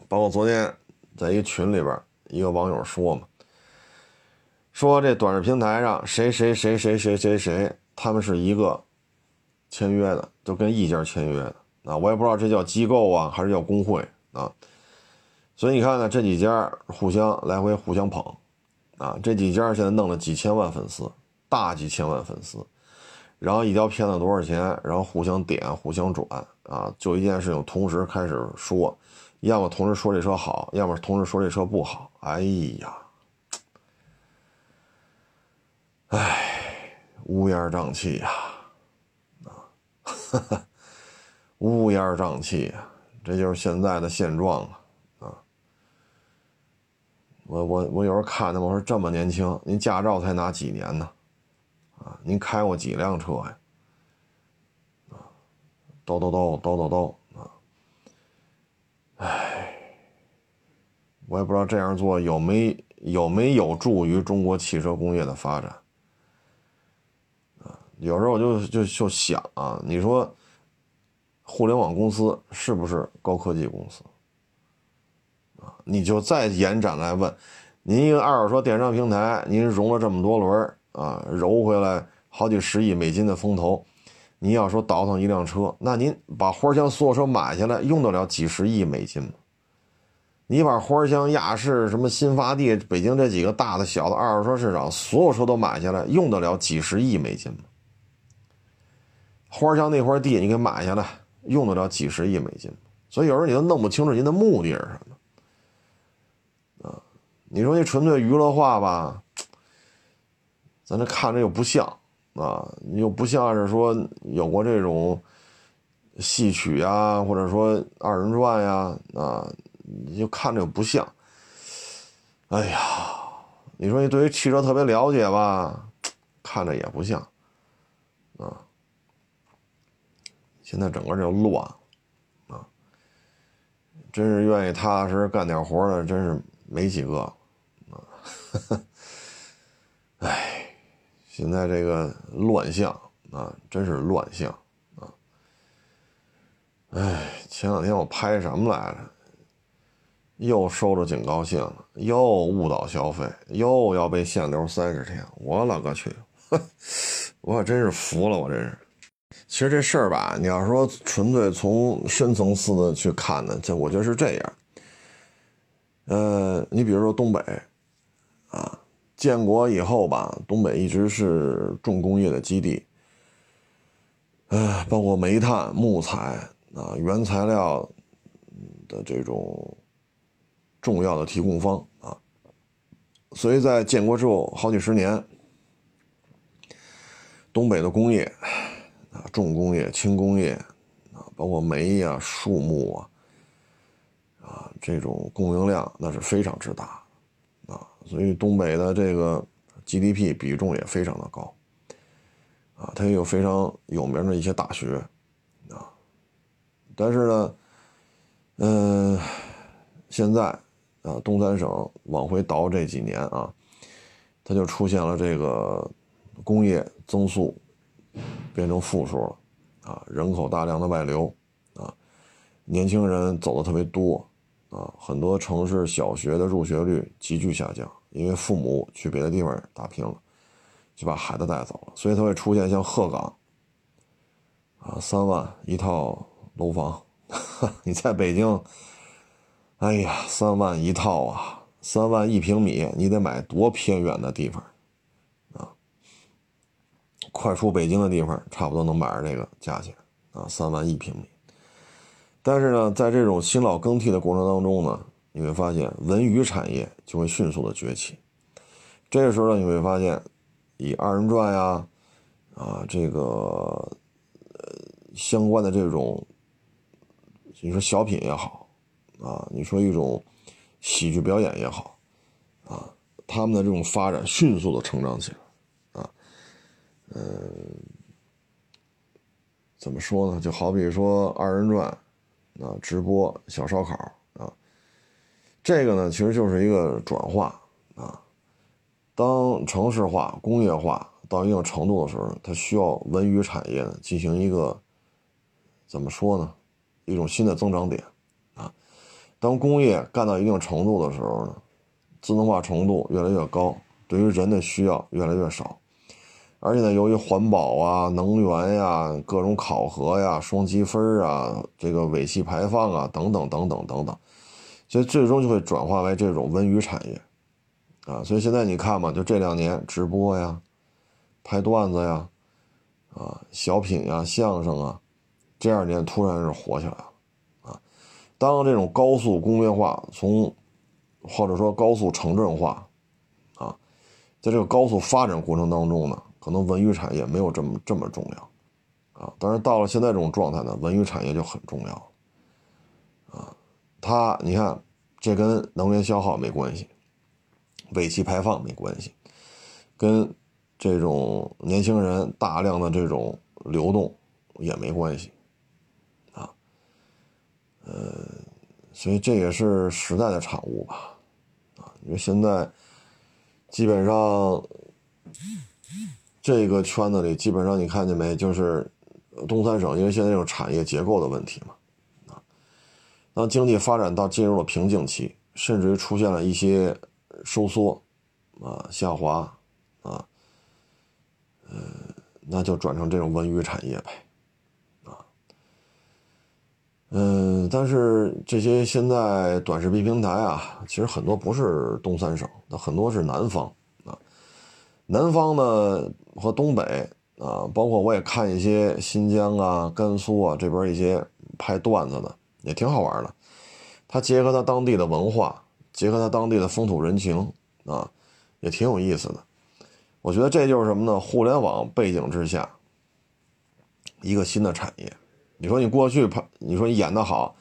[SPEAKER 1] 包括昨天在一个群里边，一个网友说嘛，说这短视频平台上谁谁谁谁谁谁谁，他们是一个签约的，就跟一家签约的啊，我也不知道这叫机构啊，还是叫工会啊。所以你看呢，这几家互相来回互相捧啊，这几家现在弄了几千万粉丝，大几千万粉丝，然后一条片子多少钱，然后互相点互相转啊，就一件事情同时开始说。要么同时说这车好，要么同时说这车不好。哎呀，哎，乌烟瘴气呀，啊，乌烟瘴气呀，这就是现在的现状！啊，我我我有时候看他，我说这么年轻，您驾照才拿几年呢？啊，您开过几辆车呀？啊，叨叨叨叨叨叨。唉，我也不知道这样做有没有没有助于中国汽车工业的发展啊？有时候我就就就想啊，你说互联网公司是不是高科技公司？你就再延展来问，您一个二手车电商平台，您融了这么多轮啊，揉回来好几十亿美金的风投。你要说倒腾一辆车，那您把花乡所有车买下来，用得了几十亿美金吗？你把花乡、亚市、什么新发地、北京这几个大的、小的二手车市场，所有车都买下来，用得了几十亿美金吗？花乡那块地你给买下来，用得了几十亿美金？所以有时候你都弄不清楚您的目的是什么？你说你纯粹娱乐化吧，咱这看着又不像啊，又不像是说有过这种戏曲呀，或者说二人转呀啊。你就看着又不像，哎呀，你说你对于汽车特别了解吧，看着也不像，啊，现在整个就乱，啊，真是愿意踏踏实实干点活的，真是没几个，哎，现在这个乱象啊，真是乱象啊，哎，前两天我拍什么来着？又收着警告信了，又误导消费，又要被限流三十天。我勒个去！我可真是服了，我真是。其实这事儿吧，你要说纯粹从深层次的去看呢，这我觉得是这样。呃，你比如说东北，啊，建国以后吧，东北一直是重工业的基地，呃，包括煤炭、木材啊，原材料的这种。重要的提供方啊，所以在建国之后好几十年，东北的工业啊，重工业、轻工业啊，包括煤呀、树木啊，啊，这种供应量那是非常之大，所以东北的这个 GDP 比重也非常的高啊，它也有非常有名的一些大学啊，但是呢，嗯，现在。啊，东三省往回倒这几年啊，它就出现了这个工业增速变成负数了啊，人口大量的外流啊，年轻人走的特别多啊，很多城市小学的入学率急剧下降，因为父母去别的地方打拼了，就把孩子带走了，所以它会出现像鹤岗啊，三万一套楼房，你在北京。哎呀，三万一套啊，三万一平米，你得买多偏远的地方啊！快出北京的地方，差不多能买着这个价钱啊，三万一平米。但是呢，在这种新老更替的过程当中呢，你会发现文娱产业就会迅速的崛起。这个时候呢，你会发现以二人转呀，啊，这个呃相关的这种，你说小品也好。啊，你说一种喜剧表演也好，啊，他们的这种发展迅速的成长起来，啊，嗯，怎么说呢？就好比说二人转，啊，直播小烧烤，啊，这个呢，其实就是一个转化，啊，当城市化、工业化到一定程度的时候，它需要文娱产业呢进行一个怎么说呢？一种新的增长点啊。当工业干到一定程度的时候呢，自动化程度越来越高，对于人的需要越来越少，而且呢，由于环保啊、能源呀、各种考核呀、双积分啊、这个尾气排放啊等等等等等等，所以最终就会转化为这种文娱产业，啊，所以现在你看嘛，就这两年直播呀、拍段子呀、啊小品呀、相声啊，这二年突然是火起来了。啊当这种高速工业化从，或者说高速城镇化，啊，在这个高速发展过程当中呢，可能文娱产业没有这么这么重要，啊，但是到了现在这种状态呢，文娱产业就很重要，啊，它你看，这跟能源消耗没关系，尾气排放没关系，跟这种年轻人大量的这种流动也没关系。啊呃，所以这也是时代的产物吧，啊，因为现在基本上这个圈子里，基本上你看见没，就是东三省，因为现在这种产业结构的问题嘛，啊，当经济发展到进入了瓶颈期，甚至于出现了一些收缩，啊，下滑，啊，呃，那就转成这种文娱产业呗。啊嗯，但是这些现在短视频平台啊，其实很多不是东三省，那很多是南方。南方呢和东北啊，包括我也看一些新疆啊、甘肃啊这边一些拍段子的，也挺好玩的。他结合他当地的文化，结合他当地的风土人情啊，也挺有意思的。我觉得这就是什么呢？互联网背景之下，一个新的产业。你说你过去拍，你说你演的好，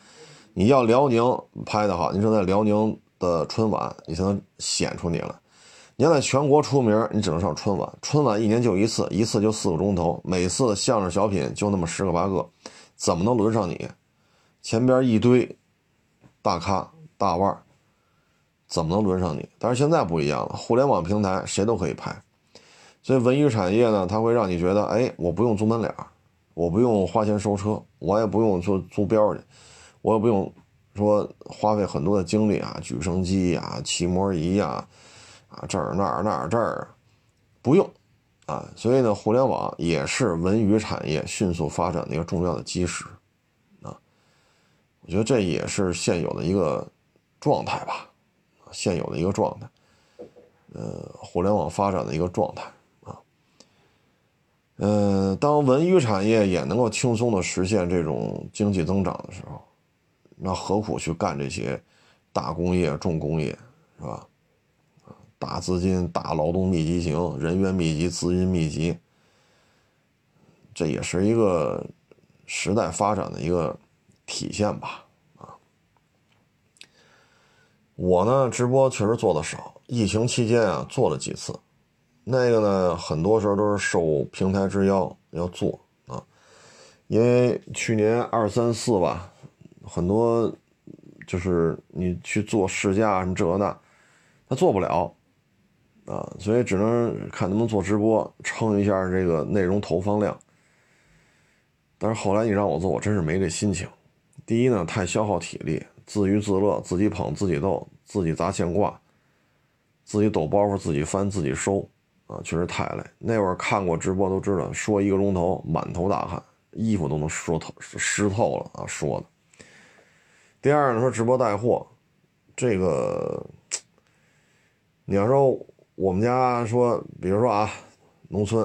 [SPEAKER 1] 你要辽宁拍的好，你说在辽宁的春晚，你才能显出你来。你要在全国出名，你只能上春晚。春晚一年就一次，一次就四个钟头，每次相声小品就那么十个八个，怎么能轮上你？前边一堆大咖大腕怎么能轮上你？但是现在不一样了，互联网平台谁都可以拍，所以文娱产业呢，它会让你觉得，哎，我不用租门脸我不用花钱收车，我也不用说租标去，我也不用说花费很多的精力啊，举升机呀、气模仪呀，啊啊这儿那儿那儿这儿，不用啊。所以呢，互联网也是文娱产业迅速发展的一个重要的基石啊。我觉得这也是现有的一个状态吧，现有的一个状态，呃，互联网发展的一个状态。嗯，当文娱产业也能够轻松的实现这种经济增长的时候，那何苦去干这些大工业、重工业，是吧？大资金、大劳动密集型、人员密集、资金密集，这也是一个时代发展的一个体现吧？啊，我呢，直播确实做的少，疫情期间啊，做了几次。那个呢，很多时候都是受平台之邀要做啊，因为去年二三四吧，很多就是你去做试驾什么这那，他做不了啊，所以只能看能不能做直播撑一下这个内容投放量。但是后来你让我做，我真是没这心情。第一呢，太消耗体力，自娱自乐，自己捧自己逗，自己砸线挂，自己抖包袱，自己翻，自己收。啊，确实太累。那会儿看过直播都知道，说一个钟头满头大汗，衣服都能说透湿透了啊！说的。第二呢，说直播带货，这个 你要说我们家说，比如说啊，农村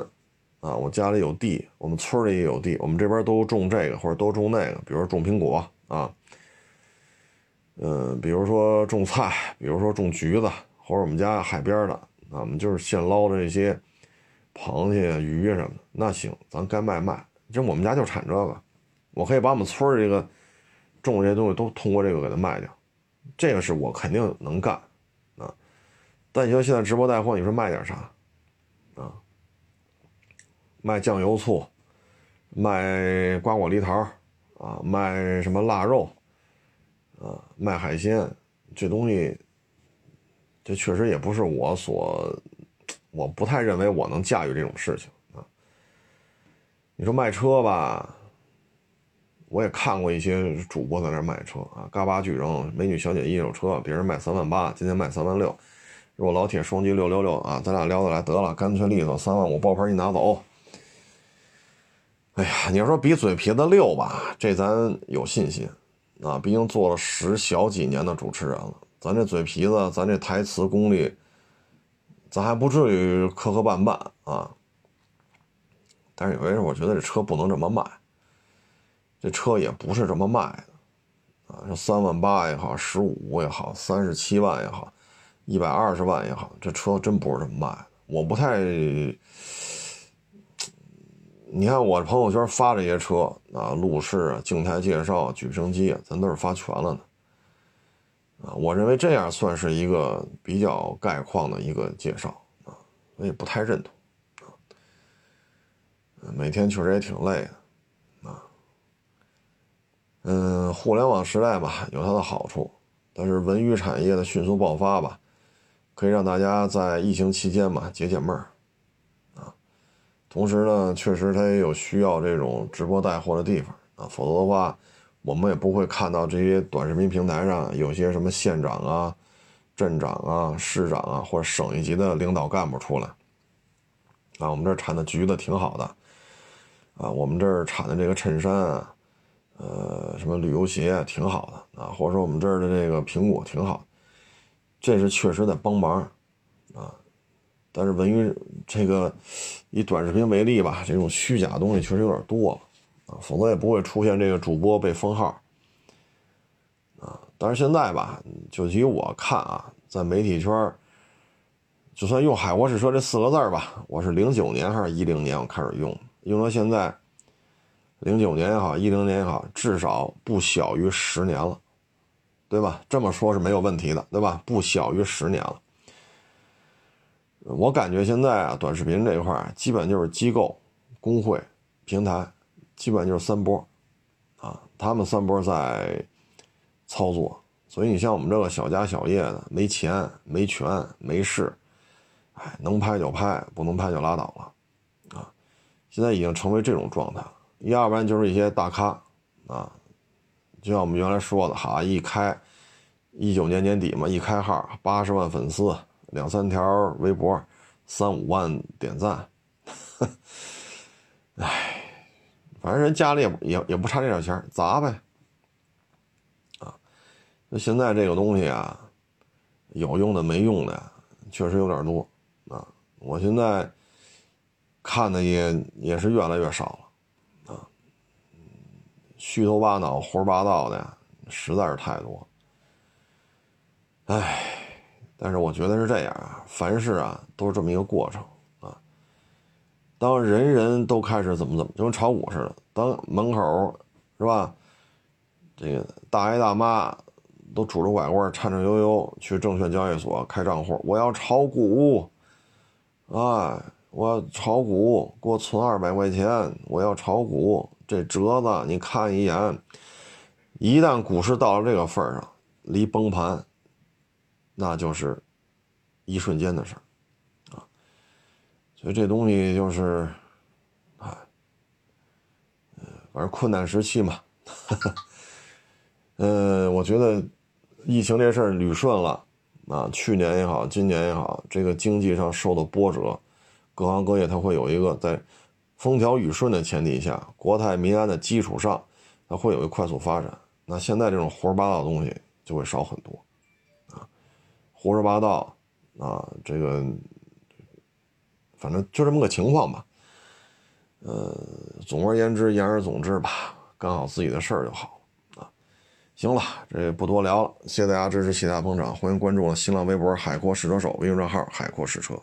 [SPEAKER 1] 啊，我家里有地，我们村里也有地，我们这边都种这个或者都种那个，比如说种苹果啊，嗯，比如说种菜，比如说种橘子，或者我们家海边的。啊，我们就是现捞的这些螃蟹、鱼什么的，那行，咱该卖卖。就我们家就产这个，我可以把我们村这个种这些东西都通过这个给它卖掉，这个是我肯定能干。但你说现在直播带货，你说卖点啥啊？卖酱油醋，卖瓜果梨桃啊，卖什么腊肉啊，卖海鲜，这东西。这确实也不是我所，我不太认为我能驾驭这种事情啊。你说卖车吧，我也看过一些主播在那卖车啊，嘎巴巨扔，美女小姐一手车，别人卖三万八，今天卖三万六，我老铁双击六六六啊，咱俩聊得来得了，干脆利索，三万五爆牌一拿走。哎呀，你要说比嘴皮子溜吧，这咱有信心啊，毕竟做了十小几年的主持人了。咱这嘴皮子，咱这台词功力，咱还不至于磕磕绊绊啊。但是有时候我觉得这车不能这么卖，这车也不是这么卖的啊。这三万八也好，十五也好，三十七万也好，一百二十万也好，这车真不是这么卖的。我不太，你看我朋友圈发这些车啊，路试啊，静态介绍、举升机啊，咱都是发全了的。啊，我认为这样算是一个比较概况的一个介绍啊，我也不太认同。每天确实也挺累的啊。嗯，互联网时代吧，有它的好处，但是文娱产业的迅速爆发吧，可以让大家在疫情期间嘛解解闷儿啊。同时呢，确实它也有需要这种直播带货的地方啊，否则的话。我们也不会看到这些短视频平台上有些什么县长啊、镇长啊、市长啊或者省一级的领导干部出来啊。我们这儿产的橘子挺好的啊，我们这儿产的这个衬衫啊，呃，什么旅游鞋挺好的啊，或者说我们这儿的这个苹果挺好，这是确实在帮忙啊。但是文娱这个以短视频为例吧，这种虚假东西确实有点多了啊，否则也不会出现这个主播被封号啊。但是现在吧，就以我看啊，在媒体圈，就算用“海沃士车”这四个字吧，我是零九年还是一零年我开始用，用到现在。零九年也好，一零年也好，至少不小于十年了，对吧？这么说是没有问题的，对吧？不小于十年了。我感觉现在啊，短视频这一块基本就是机构、工会、平台，基本就是三波，啊，他们三波在操作。所以你像我们这个小家小业的，没钱、没权、没势，哎，能拍就拍，不能拍就拉倒了，啊，现在已经成为这种状态。要不然就是一些大咖，啊，就像我们原来说的，哈，一开一九年年底嘛，一开号八十万粉丝，两三条微博，三五万点赞，唉，反正人家里也也也不差这点钱，砸呗，啊，那现在这个东西啊，有用的没用的，确实有点多，啊，我现在看的也也是越来越少了。虚头巴脑、胡说八道的实在是太多。唉，但是我觉得是这样啊，凡事啊都是这么一个过程啊。当人人都开始怎么怎么，就跟炒股似的，当门口是吧？这个大爷大妈都拄着拐棍、颤颤悠悠去证券交易所开账户，我要炒股，哎，我要炒股，给我存二百块钱，我要炒股。这折子，你看一眼，一旦股市到了这个份儿上，离崩盘，那就是一瞬间的事儿啊。所以这东西就是，哎，反正困难时期嘛。嗯，我觉得疫情这事儿捋顺了啊，去年也好，今年也好，这个经济上受的波折，各行各业它会有一个在。风调雨顺的前提下，国泰民安的基础上，它会有一个快速发展。那现在这种胡说八道的东西就会少很多，啊，胡说八道，啊，这个，反正就这么个情况吧。呃，总而言之，言而总之吧，干好自己的事儿就好啊。行了，这不多聊了，谢谢大家支持，谢谢大家捧场，欢迎关注我新浪微博“海阔试车手”微信账号“海阔试车”。